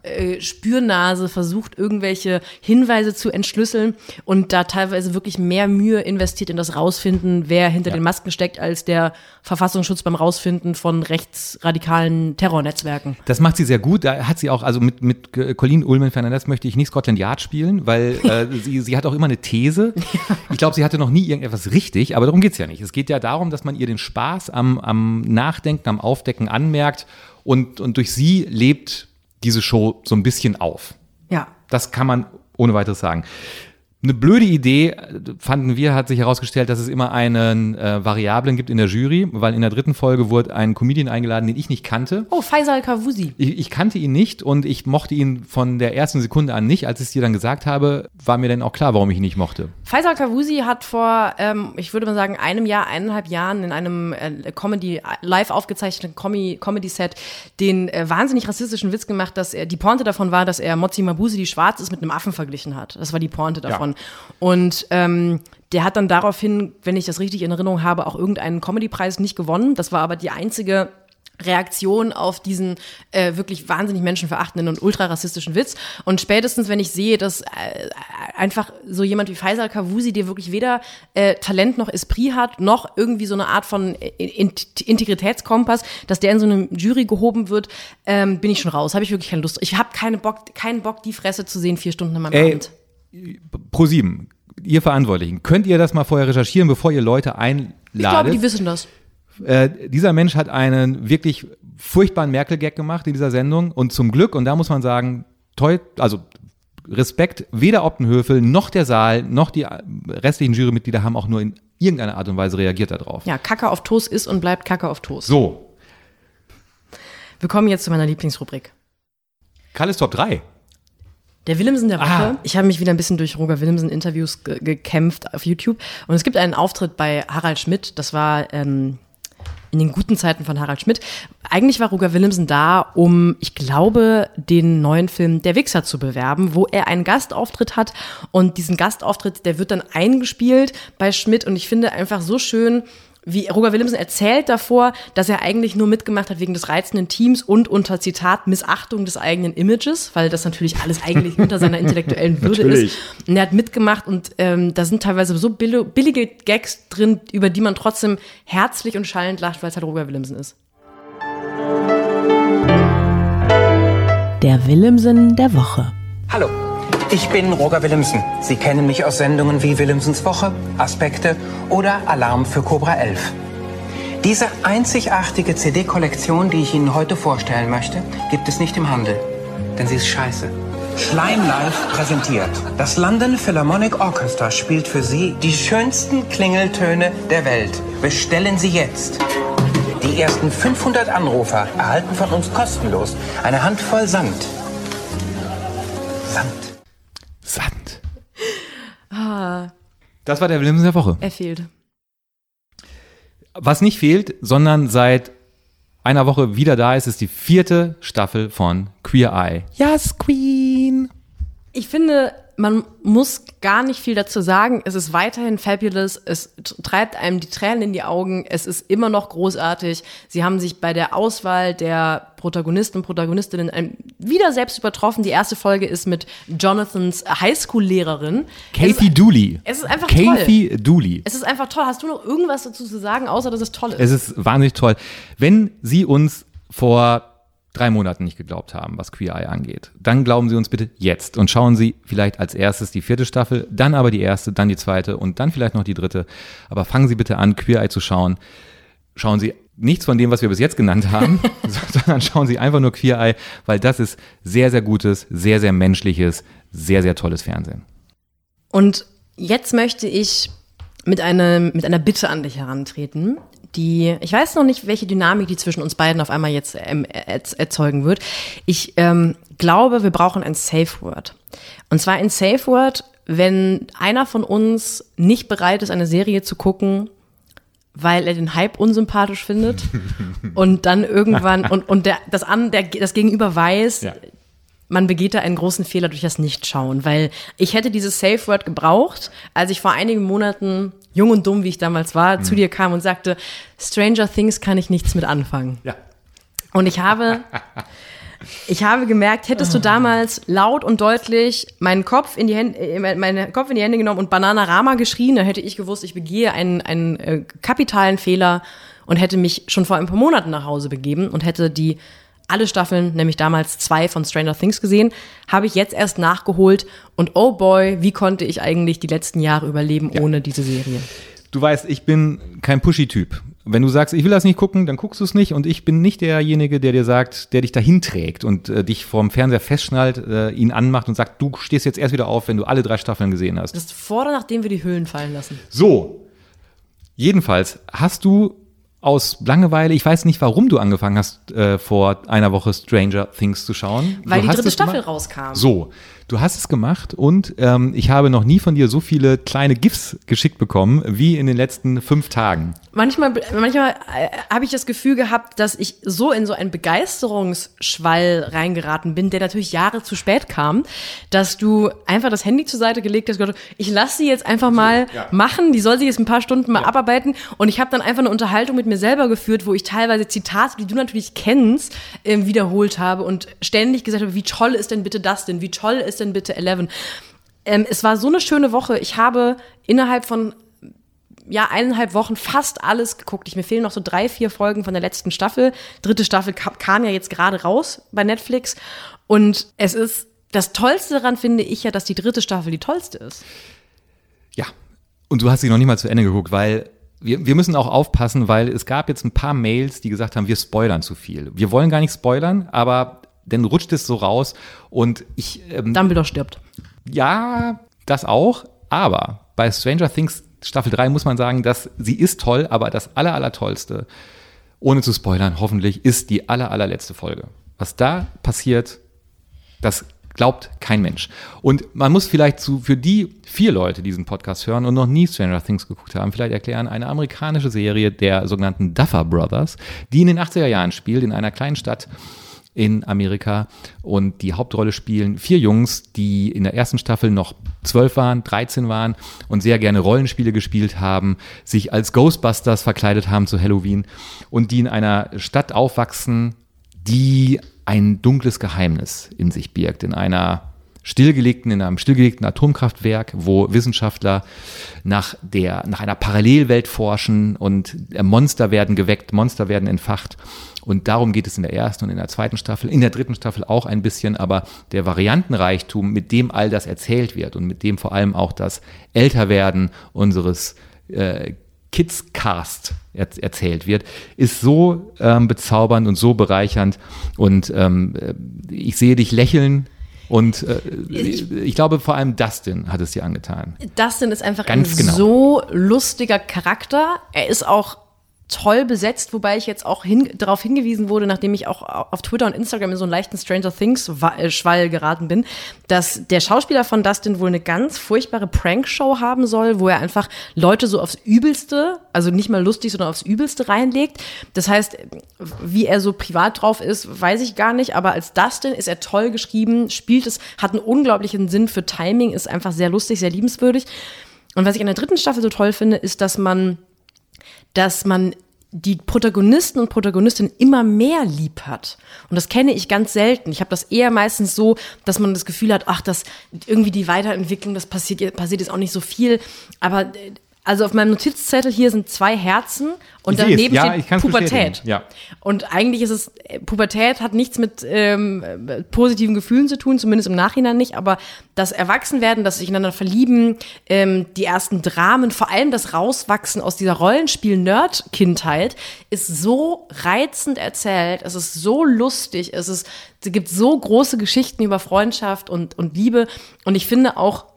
Detektiv-Spürnase versucht, irgendwelche Hinweise zu entschlüsseln und da teilweise wirklich mehr Mühe investiert in das Rausfinden, wer hinter
Ja.
den Masken steckt, als der Verfassungsschutz beim Rausfinden von rechtsradikalen Terrornetzwerken.
Das macht sie sehr gut. Da hat sie auch, also mit, mit äh, Colleen Ullman Fernandez möchte ich nicht Scotland Yard spielen, weil äh, sie, sie hat auch immer eine These. Ich glaube, sie hatte noch nie irgendetwas richtig, aber darum geht's ja nicht. Es geht ja darum, dass man ihr den Spaß am, am Nachdenken, am Aufdecken anmerkt und, und durch sie lebt diese Show so ein bisschen auf.
Ja.
Das kann man ohne weiteres sagen. Eine blöde Idee, äh, fanden wir, hat sich herausgestellt, dass es immer einen äh, Variablen gibt in der Jury, weil in der dritten Folge wurde ein Comedian eingeladen, den ich nicht kannte.
Oh, Faisal Kavusi.
Ich, ich kannte ihn nicht und ich mochte ihn von der ersten Sekunde an nicht. Als ich es dir dann gesagt habe, war mir dann auch klar, warum ich ihn nicht mochte.
Faisal Kavusi hat vor, ähm, ich würde mal sagen, einem Jahr, eineinhalb Jahren in einem äh, Comedy, live aufgezeichneten Comedy-Set den äh, wahnsinnig rassistischen Witz gemacht, dass er, die Pointe davon war, dass er Mozi Mabuse, die schwarz ist, mit einem Affen verglichen hat. Das war die Pointe davon. Ja. Und ähm, der hat dann daraufhin, wenn ich das richtig in Erinnerung habe, auch irgendeinen Comedy-Preis nicht gewonnen. Das war aber die einzige Reaktion auf diesen äh, wirklich wahnsinnig menschenverachtenden und ultrarassistischen Witz. Und spätestens, wenn ich sehe, dass äh, einfach so jemand wie Faisal Kavusi, der wirklich weder äh, Talent noch Esprit hat, noch irgendwie so eine Art von Integritätskompass, dass der in so eine Jury gehoben wird, ähm, bin ich schon raus. Habe ich wirklich keine Lust. Ich habe keine Bock, keinen Bock, die Fresse zu sehen, vier Stunden in meinem Ey, Abend.
Pro sieben, ihr Verantwortlichen, könnt ihr das mal vorher recherchieren, bevor ihr Leute einladet? Ich
glaube, die wissen das.
Äh, dieser Mensch hat einen wirklich furchtbaren Merkel-Gag gemacht in dieser Sendung und zum Glück, und da muss man sagen, toll, also Respekt, weder Optenhöfel noch der Saal noch die restlichen Jurymitglieder haben auch nur in irgendeiner Art und Weise reagiert darauf.
Ja, Kacke auf Toast ist und bleibt Kacke auf Toast.
So.
Wir kommen jetzt zu meiner Lieblingsrubrik.
Kalles Top 3.
Der Willemsen der Woche. Ah. Ich habe mich wieder ein bisschen durch Roger Willemsen Interviews ge gekämpft auf YouTube. Und es gibt einen Auftritt bei Harald Schmidt. Das war ähm, in den guten Zeiten von Harald Schmidt. Eigentlich war Roger Willemsen da, um, ich glaube, den neuen Film Der Wichser zu bewerben, wo er einen Gastauftritt hat. Und diesen Gastauftritt, der wird dann eingespielt bei Schmidt. Und ich finde einfach so schön, wie Roger Willemsen erzählt davor, dass er eigentlich nur mitgemacht hat wegen des reizenden Teams und unter Zitat Missachtung des eigenen Images, weil das natürlich alles eigentlich unter seiner intellektuellen Würde ist. Und er hat mitgemacht und ähm, da sind teilweise so billige Gags drin, über die man trotzdem herzlich und schallend lacht, weil es halt Roger Willemsen ist.
Der Willemsen der Woche.
Hallo. Ich bin Roger Willemsen. Sie kennen mich aus Sendungen wie Willemsens Woche, Aspekte oder Alarm für Cobra 11. Diese einzigartige CD-Kollektion, die ich Ihnen heute vorstellen möchte, gibt es nicht im Handel. Denn sie ist scheiße. Schleim Live präsentiert. Das London Philharmonic Orchestra spielt für Sie die schönsten Klingeltöne der Welt. Bestellen Sie jetzt. Die ersten 500 Anrufer erhalten von uns kostenlos eine Handvoll Sand. Sand.
Sand. Ah. Das war der Williams der Woche.
Er fehlt.
Was nicht fehlt, sondern seit einer Woche wieder da ist, ist die vierte Staffel von Queer Eye.
Yes, Queen! Ich finde, man muss gar nicht viel dazu sagen. Es ist weiterhin fabulous. Es treibt einem die Tränen in die Augen. Es ist immer noch großartig. Sie haben sich bei der Auswahl der Protagonisten und Protagonistinnen wieder selbst übertroffen. Die erste Folge ist mit Jonathans Highschool-Lehrerin.
Kathy Dooley.
Es ist einfach
Kathy toll. Dooley.
Es ist einfach toll. Hast du noch irgendwas dazu zu sagen, außer dass es toll ist?
Es ist wahnsinnig toll. Wenn Sie uns vor drei Monaten nicht geglaubt haben, was Queer Eye angeht, dann glauben Sie uns bitte jetzt und schauen Sie vielleicht als erstes die vierte Staffel, dann aber die erste, dann die zweite und dann vielleicht noch die dritte. Aber fangen Sie bitte an, Queer Eye zu schauen. Schauen Sie nichts von dem, was wir bis jetzt genannt haben, sondern schauen Sie einfach nur Queer Eye, weil das ist sehr, sehr gutes, sehr, sehr menschliches, sehr, sehr tolles Fernsehen.
Und jetzt möchte ich mit, einem, mit einer Bitte an dich herantreten die, ich weiß noch nicht, welche Dynamik die zwischen uns beiden auf einmal jetzt ähm, erzeugen wird. Ich ähm, glaube, wir brauchen ein Safe Word. Und zwar ein Safe Word, wenn einer von uns nicht bereit ist, eine Serie zu gucken, weil er den Hype unsympathisch findet und dann irgendwann und, und der, das, an, der, das Gegenüber weiß, ja. Man begeht da einen großen Fehler durch das Nichtschauen, weil ich hätte dieses Safe Word gebraucht, als ich vor einigen Monaten jung und dumm, wie ich damals war, mhm. zu dir kam und sagte, Stranger Things kann ich nichts mit anfangen.
Ja.
Und ich habe, ich habe gemerkt, hättest du damals laut und deutlich meinen Kopf in die Hände, äh, meinen Kopf in die Hände genommen und Bananarama geschrien, dann hätte ich gewusst, ich begehe einen, einen äh, kapitalen Fehler und hätte mich schon vor ein paar Monaten nach Hause begeben und hätte die alle Staffeln, nämlich damals zwei von Stranger Things gesehen, habe ich jetzt erst nachgeholt und oh boy, wie konnte ich eigentlich die letzten Jahre überleben ja. ohne diese Serie?
Du weißt, ich bin kein Pushy-Typ. Wenn du sagst, ich will das nicht gucken, dann guckst du es nicht und ich bin nicht derjenige, der dir sagt, der dich dahin trägt und äh, dich vorm Fernseher festschnallt, äh, ihn anmacht und sagt, du stehst jetzt erst wieder auf, wenn du alle drei Staffeln gesehen hast.
Das ist vor oder nachdem wir die Hüllen fallen lassen.
So. Jedenfalls hast du aus Langeweile, ich weiß nicht, warum du angefangen hast, äh, vor einer Woche Stranger Things zu schauen.
Weil
du
die dritte Staffel rauskam.
So, Du hast es gemacht und ähm, ich habe noch nie von dir so viele kleine GIFs geschickt bekommen wie in den letzten fünf Tagen.
Manchmal, manchmal äh, habe ich das Gefühl gehabt, dass ich so in so einen Begeisterungsschwall reingeraten bin, der natürlich Jahre zu spät kam, dass du einfach das Handy zur Seite gelegt hast gesagt, ich lasse sie jetzt einfach mal
ja.
machen, die soll sich jetzt ein paar Stunden mal abarbeiten und ich habe dann einfach eine Unterhaltung mit mir selber geführt, wo ich teilweise Zitate, die du natürlich kennst, ähm, wiederholt habe und ständig gesagt habe, wie toll ist denn bitte das denn, wie toll ist denn bitte Eleven. Ähm, es war so eine schöne Woche. Ich habe innerhalb von ja, eineinhalb Wochen fast alles geguckt. Ich, mir fehlen noch so drei, vier Folgen von der letzten Staffel. Dritte Staffel kam, ja jetzt gerade raus bei Netflix. Und es ist, das Tollste daran finde ich ja, dass die dritte Staffel die tollste ist.
Ja. Und du hast sie noch nicht mal zu Ende geguckt, weil wir, wir müssen auch aufpassen, weil es gab jetzt ein paar Mails, die gesagt haben, wir spoilern zu viel. Wir wollen gar nicht spoilern, aber dann rutscht es so raus und ich.
Ähm, Dumbledore stirbt.
Ja, das auch, aber bei Stranger Things Staffel 3 muss man sagen, dass sie ist toll, aber das aller, aller tollste, ohne zu spoilern, hoffentlich, ist die aller, allerletzte Folge. Was da passiert, das glaubt kein Mensch. Und man muss vielleicht zu, für die vier Leute, die diesen Podcast hören und noch nie Stranger Things geguckt haben, vielleicht erklären, eine amerikanische Serie der sogenannten Duffer Brothers, die in den 80er Jahren spielt, in einer kleinen Stadt in Amerika. Und die Hauptrolle spielen vier Jungs, die in der ersten Staffel noch zwölf waren, 13 waren und sehr gerne Rollenspiele gespielt haben, sich als Ghostbusters verkleidet haben zu Halloween und die in einer Stadt aufwachsen, die ein dunkles Geheimnis in sich birgt, in einer stillgelegten, in einem stillgelegten Atomkraftwerk, wo Wissenschaftler nach der, nach einer Parallelwelt forschen und Monster werden geweckt, Monster werden entfacht und darum geht es in der ersten und in der zweiten Staffel, in der dritten Staffel auch ein bisschen, aber der Variantenreichtum, mit dem all das erzählt wird und mit dem vor allem auch das Älterwerden unseres äh, Kidscast erzählt wird, ist so ähm, bezaubernd und so bereichernd. Und ähm, äh, ich sehe dich lächeln. Und äh, ich, ich, glaube, vor allem Dustin hat es dir angetan.
Dustin ist einfach Ganz ein genau. so lustiger Charakter. Er ist auch toll besetzt, wobei ich jetzt auch hin, darauf hingewiesen wurde, nachdem ich auch auf Twitter und Instagram in so einen leichten Stranger Things äh, Schwall geraten bin, dass der Schauspieler von Dustin wohl eine ganz furchtbare Prankshow haben soll, wo er einfach Leute so aufs Übelste, also nicht mal lustig, sondern aufs Übelste reinlegt. Das heißt, wie er so privat drauf ist, weiß ich gar nicht, aber als Dustin ist er toll geschrieben, spielt es, hat einen unglaublichen Sinn für Timing, ist einfach sehr lustig, sehr liebenswürdig. Und was ich an der dritten Staffel so toll finde, ist, dass man dass man die Protagonisten und Protagonistinnen immer mehr lieb hat. Und das kenne ich ganz selten. Ich habe das eher meistens so, dass man das Gefühl hat, ach, das irgendwie die Weiterentwicklung, das passiert, passiert jetzt auch nicht so viel. Aber äh, also auf meinem Notizzettel hier sind zwei Herzen und daneben ja, steht Pubertät.
Ja.
Und eigentlich ist es, äh, Pubertät hat nichts mit ähm, positiven Gefühlen zu tun, zumindest im Nachhinein nicht, aber das Erwachsenwerden, das sich ineinander verlieben, ähm, die ersten Dramen, vor allem das Rauswachsen aus dieser Rollenspiel-Nerd-Kindheit ist so reizend erzählt, es ist so lustig, es ist, es gibt so große Geschichten über Freundschaft und, und Liebe und ich finde auch,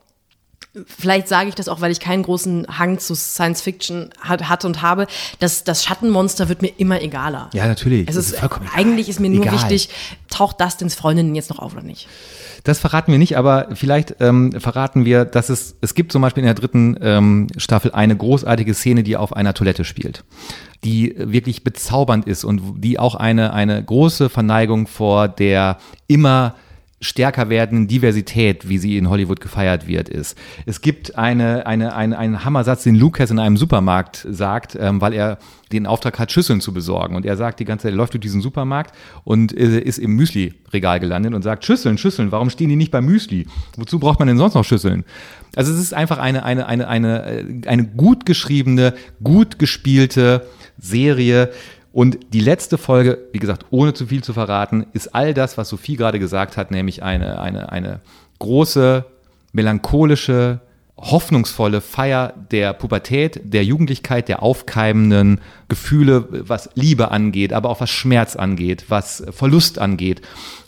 vielleicht sage ich das auch, weil ich keinen großen Hang zu Science Fiction hat, hatte und habe, dass das Schattenmonster wird mir immer egaler.
Ja, natürlich.
Es ist, ist eigentlich ist mir nur egal. wichtig, taucht Dustins Freundinnen jetzt noch auf oder nicht?
Das verraten wir nicht, aber vielleicht ähm, verraten wir, dass es, es gibt zum Beispiel in der dritten ähm, Staffel eine großartige Szene, die auf einer Toilette spielt, die wirklich bezaubernd ist und die auch eine, eine große Verneigung vor der immer stärker werdenden Diversität, wie sie in Hollywood gefeiert wird, ist. Es gibt eine, eine, eine, einen Hammersatz, den Lucas in einem Supermarkt sagt, ähm, weil er den Auftrag hat, Schüsseln zu besorgen. Und er sagt die ganze Zeit, er läuft durch diesen Supermarkt und äh, ist im Müsli-Regal gelandet und sagt, Schüsseln, Schüsseln, warum stehen die nicht beim Müsli? Wozu braucht man denn sonst noch Schüsseln? Also es ist einfach eine, eine, eine, eine, äh, eine gut geschriebene, gut gespielte Serie, und die letzte Folge, wie gesagt, ohne zu viel zu verraten, ist all das, was Sophie gerade gesagt hat, nämlich eine, eine, eine große, melancholische, hoffnungsvolle Feier der Pubertät, der Jugendlichkeit, der aufkeimenden Gefühle, was Liebe angeht, aber auch was Schmerz angeht, was Verlust angeht.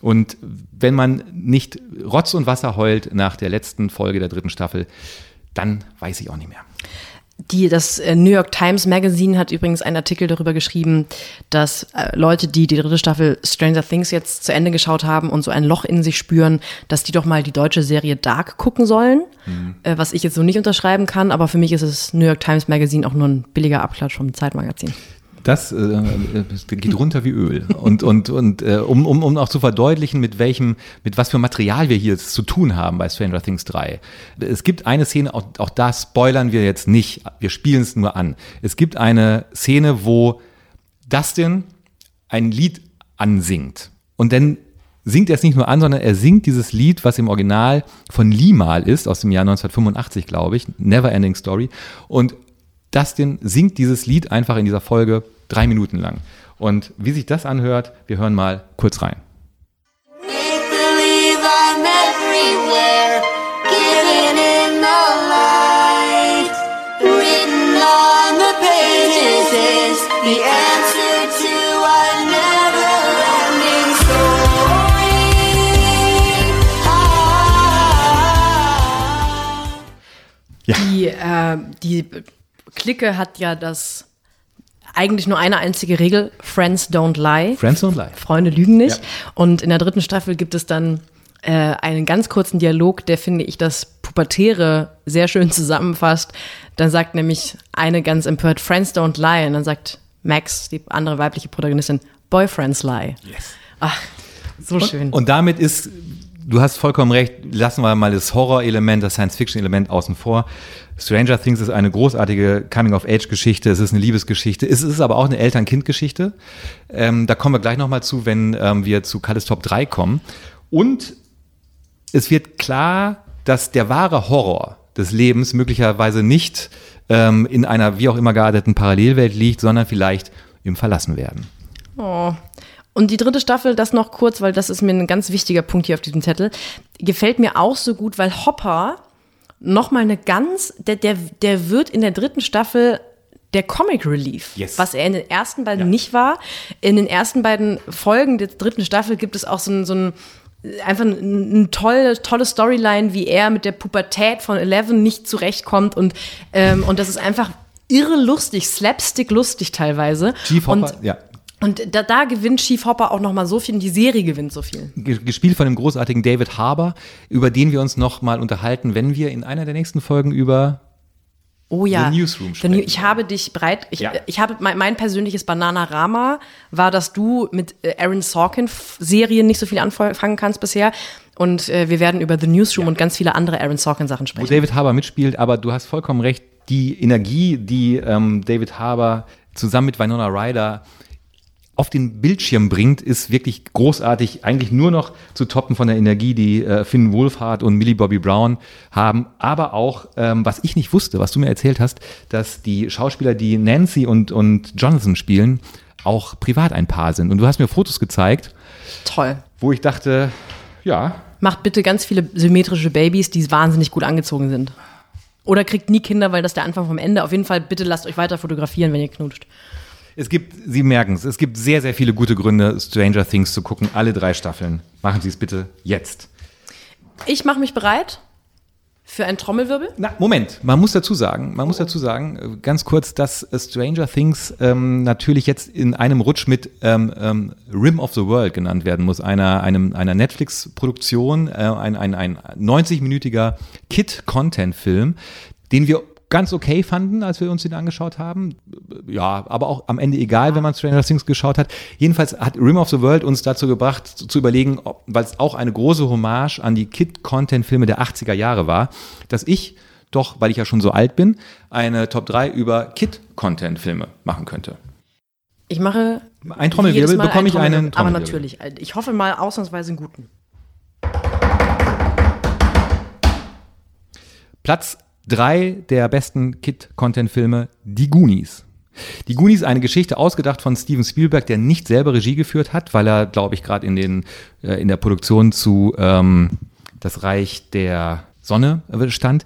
Und wenn man nicht Rotz und Wasser heult nach der letzten Folge der dritten Staffel, dann weiß ich auch nicht mehr.
Die, das äh, New York Times Magazine hat übrigens einen Artikel darüber geschrieben, dass äh, Leute, die die dritte Staffel Stranger Things jetzt zu Ende geschaut haben und so ein Loch in sich spüren, dass die doch mal die deutsche Serie Dark gucken sollen. Mhm. Äh, was ich jetzt so nicht unterschreiben kann, aber für mich ist das New York Times Magazine auch nur ein billiger Abklatsch vom Zeitmagazin.
Das äh, geht runter wie Öl. Und, und, und äh, um, um, um auch zu verdeutlichen, mit welchem, mit was für Material wir hier zu tun haben bei Stranger Things 3. Es gibt eine Szene, auch, auch da spoilern wir jetzt nicht, wir spielen es nur an. Es gibt eine Szene, wo Dustin ein Lied ansingt. Und dann singt er es nicht nur an, sondern er singt dieses Lied, was im Original von Limal ist, aus dem Jahr 1985, glaube ich, Never Ending Story. Und Dustin singt dieses Lied einfach in dieser Folge drei Minuten lang. Und wie sich das anhört, wir hören mal kurz rein.
Ja. Die, äh, die Clique hat ja das eigentlich nur eine einzige Regel: Friends don't lie.
Friends don't lie.
Freunde lügen nicht. Ja. Und in der dritten Staffel gibt es dann äh, einen ganz kurzen Dialog, der finde ich das Pubertäre sehr schön zusammenfasst. Dann sagt nämlich eine ganz empört: Friends don't lie. Und dann sagt Max, die andere weibliche Protagonistin, Boyfriends lie. Yes. Ach, so schön.
Und, und damit ist du hast vollkommen recht, lassen wir mal das Horror-Element, das Science-Fiction-Element außen vor. Stranger Things ist eine großartige Coming-of-Age-Geschichte, es ist eine Liebesgeschichte, es ist aber auch eine Eltern-Kind-Geschichte. Ähm, da kommen wir gleich nochmal zu, wenn ähm, wir zu Kalles Top 3 kommen. Und es wird klar, dass der wahre Horror des Lebens möglicherweise nicht ähm, in einer wie auch immer gearteten Parallelwelt liegt, sondern vielleicht im Verlassenwerden.
Oh, und die dritte Staffel, das noch kurz, weil das ist mir ein ganz wichtiger Punkt hier auf diesem Zettel, gefällt mir auch so gut, weil Hopper noch mal eine ganz, der, der, der wird in der dritten Staffel der Comic Relief, yes. was er in den ersten beiden ja. nicht war. In den ersten beiden Folgen der dritten Staffel gibt es auch so ein, so ein einfach eine tolle, tolle Storyline, wie er mit der Pubertät von Eleven nicht zurechtkommt und, ähm, und das ist einfach irre lustig, slapstick lustig teilweise.
Chief Hopper, und, ja.
Und da, da gewinnt Chief Hopper auch noch mal so viel und die Serie gewinnt so viel.
Gespielt von dem großartigen David Harbour, über den wir uns noch mal unterhalten, wenn wir in einer der nächsten Folgen über
Oh ja.
The Newsroom sprechen.
Ich habe dich bereit. Ich, ja. ich habe mein, mein persönliches Bananarama war, dass du mit äh, Aaron Sorkin Serien nicht so viel anfangen kannst bisher. Und äh, wir werden über The Newsroom ja. und ganz viele andere Aaron Sorkin Sachen sprechen.
Wo David Harbour mitspielt, aber du hast vollkommen recht. Die Energie, die ähm, David Harbour zusammen mit Winona Ryder auf den Bildschirm bringt, ist wirklich großartig. Eigentlich nur noch zu toppen von der Energie, die äh, Finn Wolfhard und Millie Bobby Brown haben. Aber auch, ähm, was ich nicht wusste, was du mir erzählt hast, dass die Schauspieler, die Nancy und, und Jonathan spielen, auch privat ein Paar sind. Und du hast mir Fotos gezeigt.
Toll.
Wo ich dachte, ja.
Macht bitte ganz viele symmetrische Babys, die wahnsinnig gut angezogen sind. Oder kriegt nie Kinder, weil das der Anfang vom Ende. Auf jeden Fall bitte lasst euch weiter fotografieren, wenn ihr knutscht.
Es gibt, Sie merken es, es gibt sehr, sehr viele gute Gründe, Stranger Things zu gucken. Alle drei Staffeln. Machen Sie es bitte jetzt.
Ich mache mich bereit für einen Trommelwirbel.
Na, Moment, man muss dazu sagen, man muss dazu sagen, äh, ganz kurz, dass Stranger Things ähm, natürlich jetzt in einem Rutsch mit ähm, ähm, Rim of the World genannt werden muss, einer, einem, einer Netflix-Produktion, äh, ein, ein, ein 90-minütiger Kit-Content-Film, den wir ganz okay fanden, als wir uns den angeschaut haben. Ja, aber auch am Ende egal, wenn man Stranger Things geschaut hat. Jedenfalls hat Rim of the World uns dazu gebracht, zu, überlegen, weil es auch eine große Hommage an die Kid-Content-Filme der 80er Jahre war, dass ich doch, weil ich ja schon so alt bin, eine Top 3 über Kid-Content-Filme machen könnte.
Ich mache.
Ein Trommelwirbel, bekomme ich einen Trommelwirbel.
Aber natürlich. Ich hoffe mal ausnahmsweise einen guten.
Platz drei der besten Kid-Content-Filme, Die Goonies. Die Goonies, eine Geschichte ausgedacht von Steven Spielberg, der nicht selber Regie geführt hat, weil er, glaube ich, gerade in, den, äh, in der Produktion zu ähm, Das Reich der Sonne stand.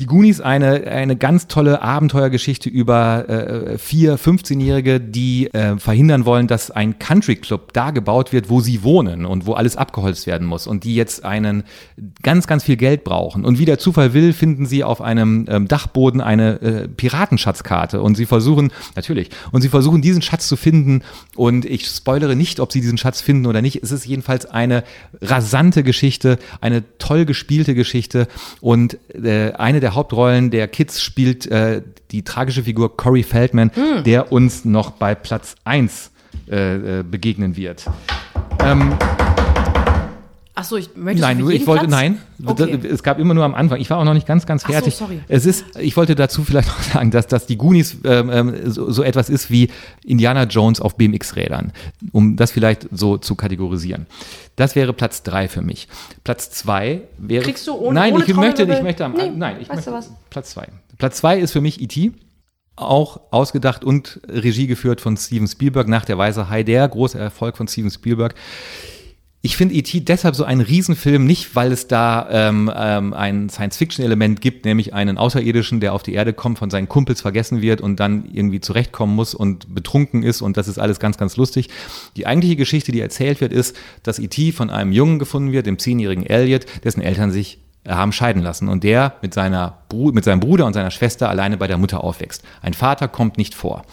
Die Goonies, eine, eine ganz tolle Abenteuergeschichte über äh, vier 15-Jährige, die äh, verhindern wollen, dass ein Country Club da gebaut wird, wo sie wohnen und wo alles abgeholzt werden muss und die jetzt einen ganz, ganz viel Geld brauchen. Und wie der Zufall will, finden sie auf einem ähm, Dachboden eine äh, Piratenschatzkarte und sie versuchen, natürlich, und sie versuchen diesen Schatz zu finden und ich spoilere nicht, ob sie diesen Schatz finden oder nicht. Es ist jedenfalls eine rasante Geschichte, eine toll gespielte Geschichte und äh, eine der Hauptrollen der Kids spielt äh, die tragische Figur Corey Feldman,
Hm.
der uns noch bei Platz 1 äh, äh, begegnen wird. Ähm,
Achso, ich möchte
nein, ich wollte,
Platz?
nein,
Okay.
es gab immer nur am Anfang. Ich war auch noch nicht ganz, ganz
Ach so,
fertig.
sorry.
Es ist, ich wollte dazu vielleicht noch sagen, dass, dass die Goonies ähm, ähm, so, so etwas ist wie Indiana Jones auf BMX-Rädern, um das vielleicht so zu kategorisieren. Das wäre Platz drei für mich. Platz zwei wäre.
Kriegst du ohne-
Nein,
ohne
ich möchte, ich möchte am,
Nee,
nein, ich
weißt du
möchte,
was?
Platz zwei. Platz zwei ist für mich E.T. Auch ausgedacht und Regie geführt von Steven Spielberg nach der Weiße Hai, der große Erfolg von Steven Spielberg. Ich finde E.T. deshalb so ein Riesenfilm, nicht weil es da ähm, ähm, ein Science-Fiction-Element gibt, nämlich einen Außerirdischen, der auf die Erde kommt, von seinen Kumpels vergessen wird und dann irgendwie zurechtkommen muss und betrunken ist und das ist alles ganz, ganz lustig. Die eigentliche Geschichte, die erzählt wird, ist, dass E.T. von einem Jungen gefunden wird, dem zehnjährigen Elliot, dessen Eltern sich haben scheiden lassen und der mit, seiner mit seinem Bruder und seiner Schwester alleine bei der Mutter aufwächst. Ein Vater kommt nicht vor.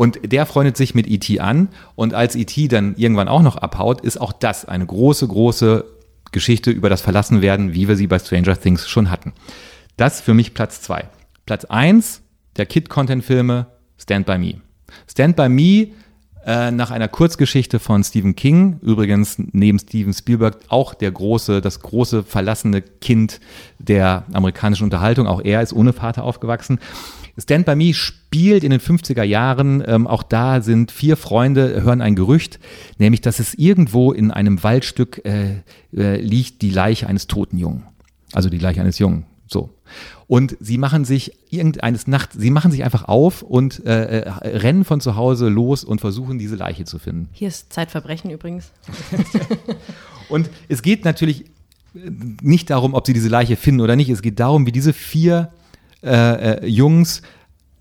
Und der freundet sich mit E.T. an und als E.T. dann irgendwann auch noch abhaut, ist auch das eine große, große Geschichte über das Verlassenwerden, wie wir sie bei Stranger Things schon hatten. Das für mich Platz zwei. Platz eins der Kid-Content-Filme Stand By Me. Stand By Me äh, nach einer Kurzgeschichte von Stephen King, übrigens neben Steven Spielberg auch der große, das große verlassene Kind der amerikanischen Unterhaltung. Auch er ist ohne Vater aufgewachsen. Stand By Me spielt in den 50er Jahren, ähm, auch da sind vier Freunde, hören ein Gerücht, nämlich, dass es irgendwo in einem Waldstück äh, äh, liegt die Leiche eines toten Jungen. Also die Leiche eines Jungen. So. Und sie machen sich irgendeines Nachts, sie machen sich einfach auf und äh, äh, rennen von zu Hause los und versuchen, diese Leiche zu finden.
Hier ist Zeitverbrechen übrigens.
Und es geht natürlich äh, nicht darum, ob sie diese Leiche finden oder nicht. Es geht darum, wie diese vier äh, äh, Jungs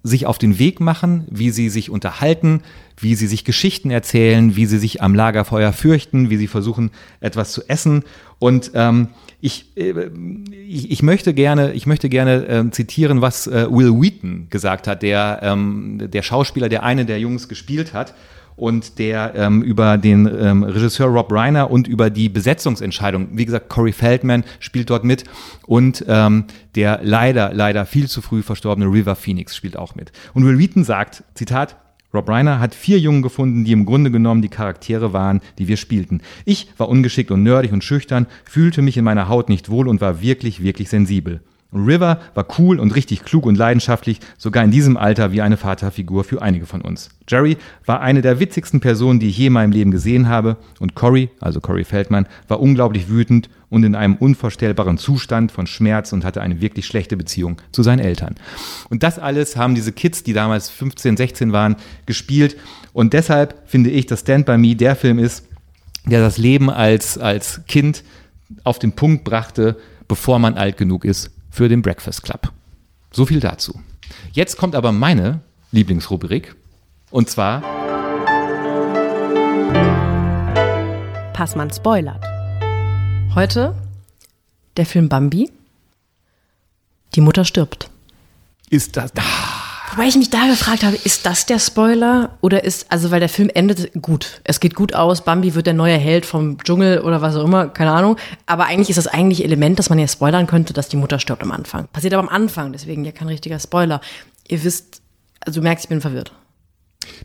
sich auf den Weg machen, wie sie sich unterhalten, wie sie sich Geschichten erzählen, wie sie sich am Lagerfeuer fürchten, wie sie versuchen, etwas zu essen. Und ähm, ich, äh, ich, ich möchte gerne, ich möchte gerne ähm, zitieren, was äh, Will Wheaton gesagt hat, der, ähm, der Schauspieler, der eine der Jungs gespielt hat und der ähm, über den ähm, Regisseur Rob Reiner und über die Besetzungsentscheidung, wie gesagt, Corey Feldman spielt dort mit und ähm, der leider, leider viel zu früh verstorbene River Phoenix spielt auch mit. Und Will Wheaton sagt, Zitat, Rob Reiner hat vier Jungen gefunden, die im Grunde genommen die Charaktere waren, die wir spielten. Ich war ungeschickt und nerdig und schüchtern, fühlte mich in meiner Haut nicht wohl und war wirklich, wirklich sensibel. River war cool und richtig klug und leidenschaftlich, sogar in diesem Alter wie eine Vaterfigur für einige von uns. Jerry war eine der witzigsten Personen, die ich je in meinem Leben gesehen habe. Und Cory, also Cory Feldman, war unglaublich wütend und in einem unvorstellbaren Zustand von Schmerz und hatte eine wirklich schlechte Beziehung zu seinen Eltern. Und das alles haben diese Kids, die damals 15, 16 waren, gespielt. Und deshalb finde ich, dass Stand By Me der Film ist, der das Leben als, als Kind auf den Punkt brachte, bevor man alt genug ist für den Breakfast Club. So viel dazu. Jetzt kommt aber meine Lieblingsrubrik und zwar
Passmann spoilert.
Heute der Film Bambi. Die Mutter stirbt.
ist das.
Wobei ich mich da gefragt habe, ist das der Spoiler oder ist, also weil der Film endet gut. Es geht gut aus, Bambi wird der neue Held vom Dschungel oder was auch immer, keine Ahnung. Aber eigentlich ist das eigentliche Element, dass man ja spoilern könnte, dass die Mutter stirbt am Anfang. Passiert aber am Anfang, deswegen ja kein richtiger Spoiler. Ihr wisst, also du merkst, ich bin verwirrt.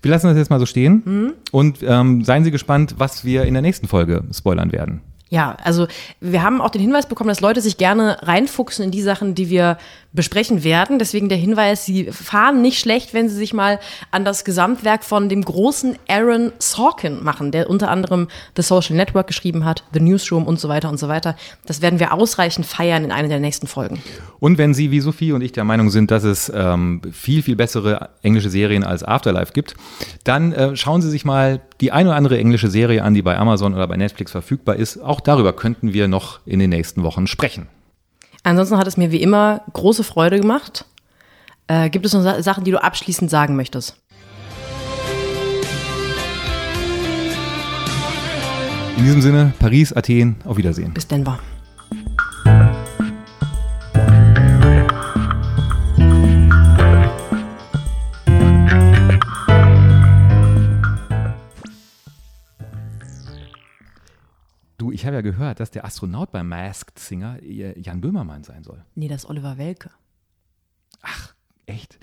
Wir lassen das jetzt mal so stehen und ähm, seien Sie gespannt, was wir in der nächsten Folge spoilern werden.
Ja, also wir haben auch den Hinweis bekommen, dass Leute sich gerne reinfuchsen in die Sachen, die wir besprechen werden. Deswegen der Hinweis, sie fahren nicht schlecht, wenn sie sich mal an das Gesamtwerk von dem großen Aaron Sorkin machen, der unter anderem The Social Network geschrieben hat, The Newsroom und so weiter und so weiter. Das werden wir ausreichend feiern in einer der nächsten Folgen.
Und wenn Sie wie Sophie und ich der Meinung sind, dass es ähm, viel, viel bessere englische Serien als Afterlife gibt, dann äh, schauen Sie sich mal die eine oder andere englische Serie an, die bei Amazon oder bei Netflix verfügbar ist. Auch darüber könnten wir noch in den nächsten Wochen sprechen.
Ansonsten hat es mir wie immer große Freude gemacht. Äh, gibt es noch Sa Sachen, die du abschließend sagen möchtest?
In diesem Sinne, Paris, Athen, auf Wiedersehen.
Bis Denver.
Ich habe ja gehört, dass der Astronaut beim Masked Singer äh, Jan Böhmermann sein soll.
Nee, das ist Oliver Welke.
Ach, echt?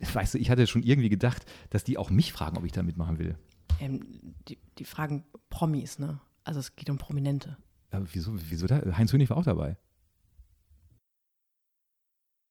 Weißt du, ich hatte schon irgendwie gedacht, dass die auch mich fragen, ob ich da mitmachen will.
Ähm, die, die fragen Promis, ne? Also es geht um Prominente.
Aber wieso, wieso da? Heinz Hönig war auch dabei.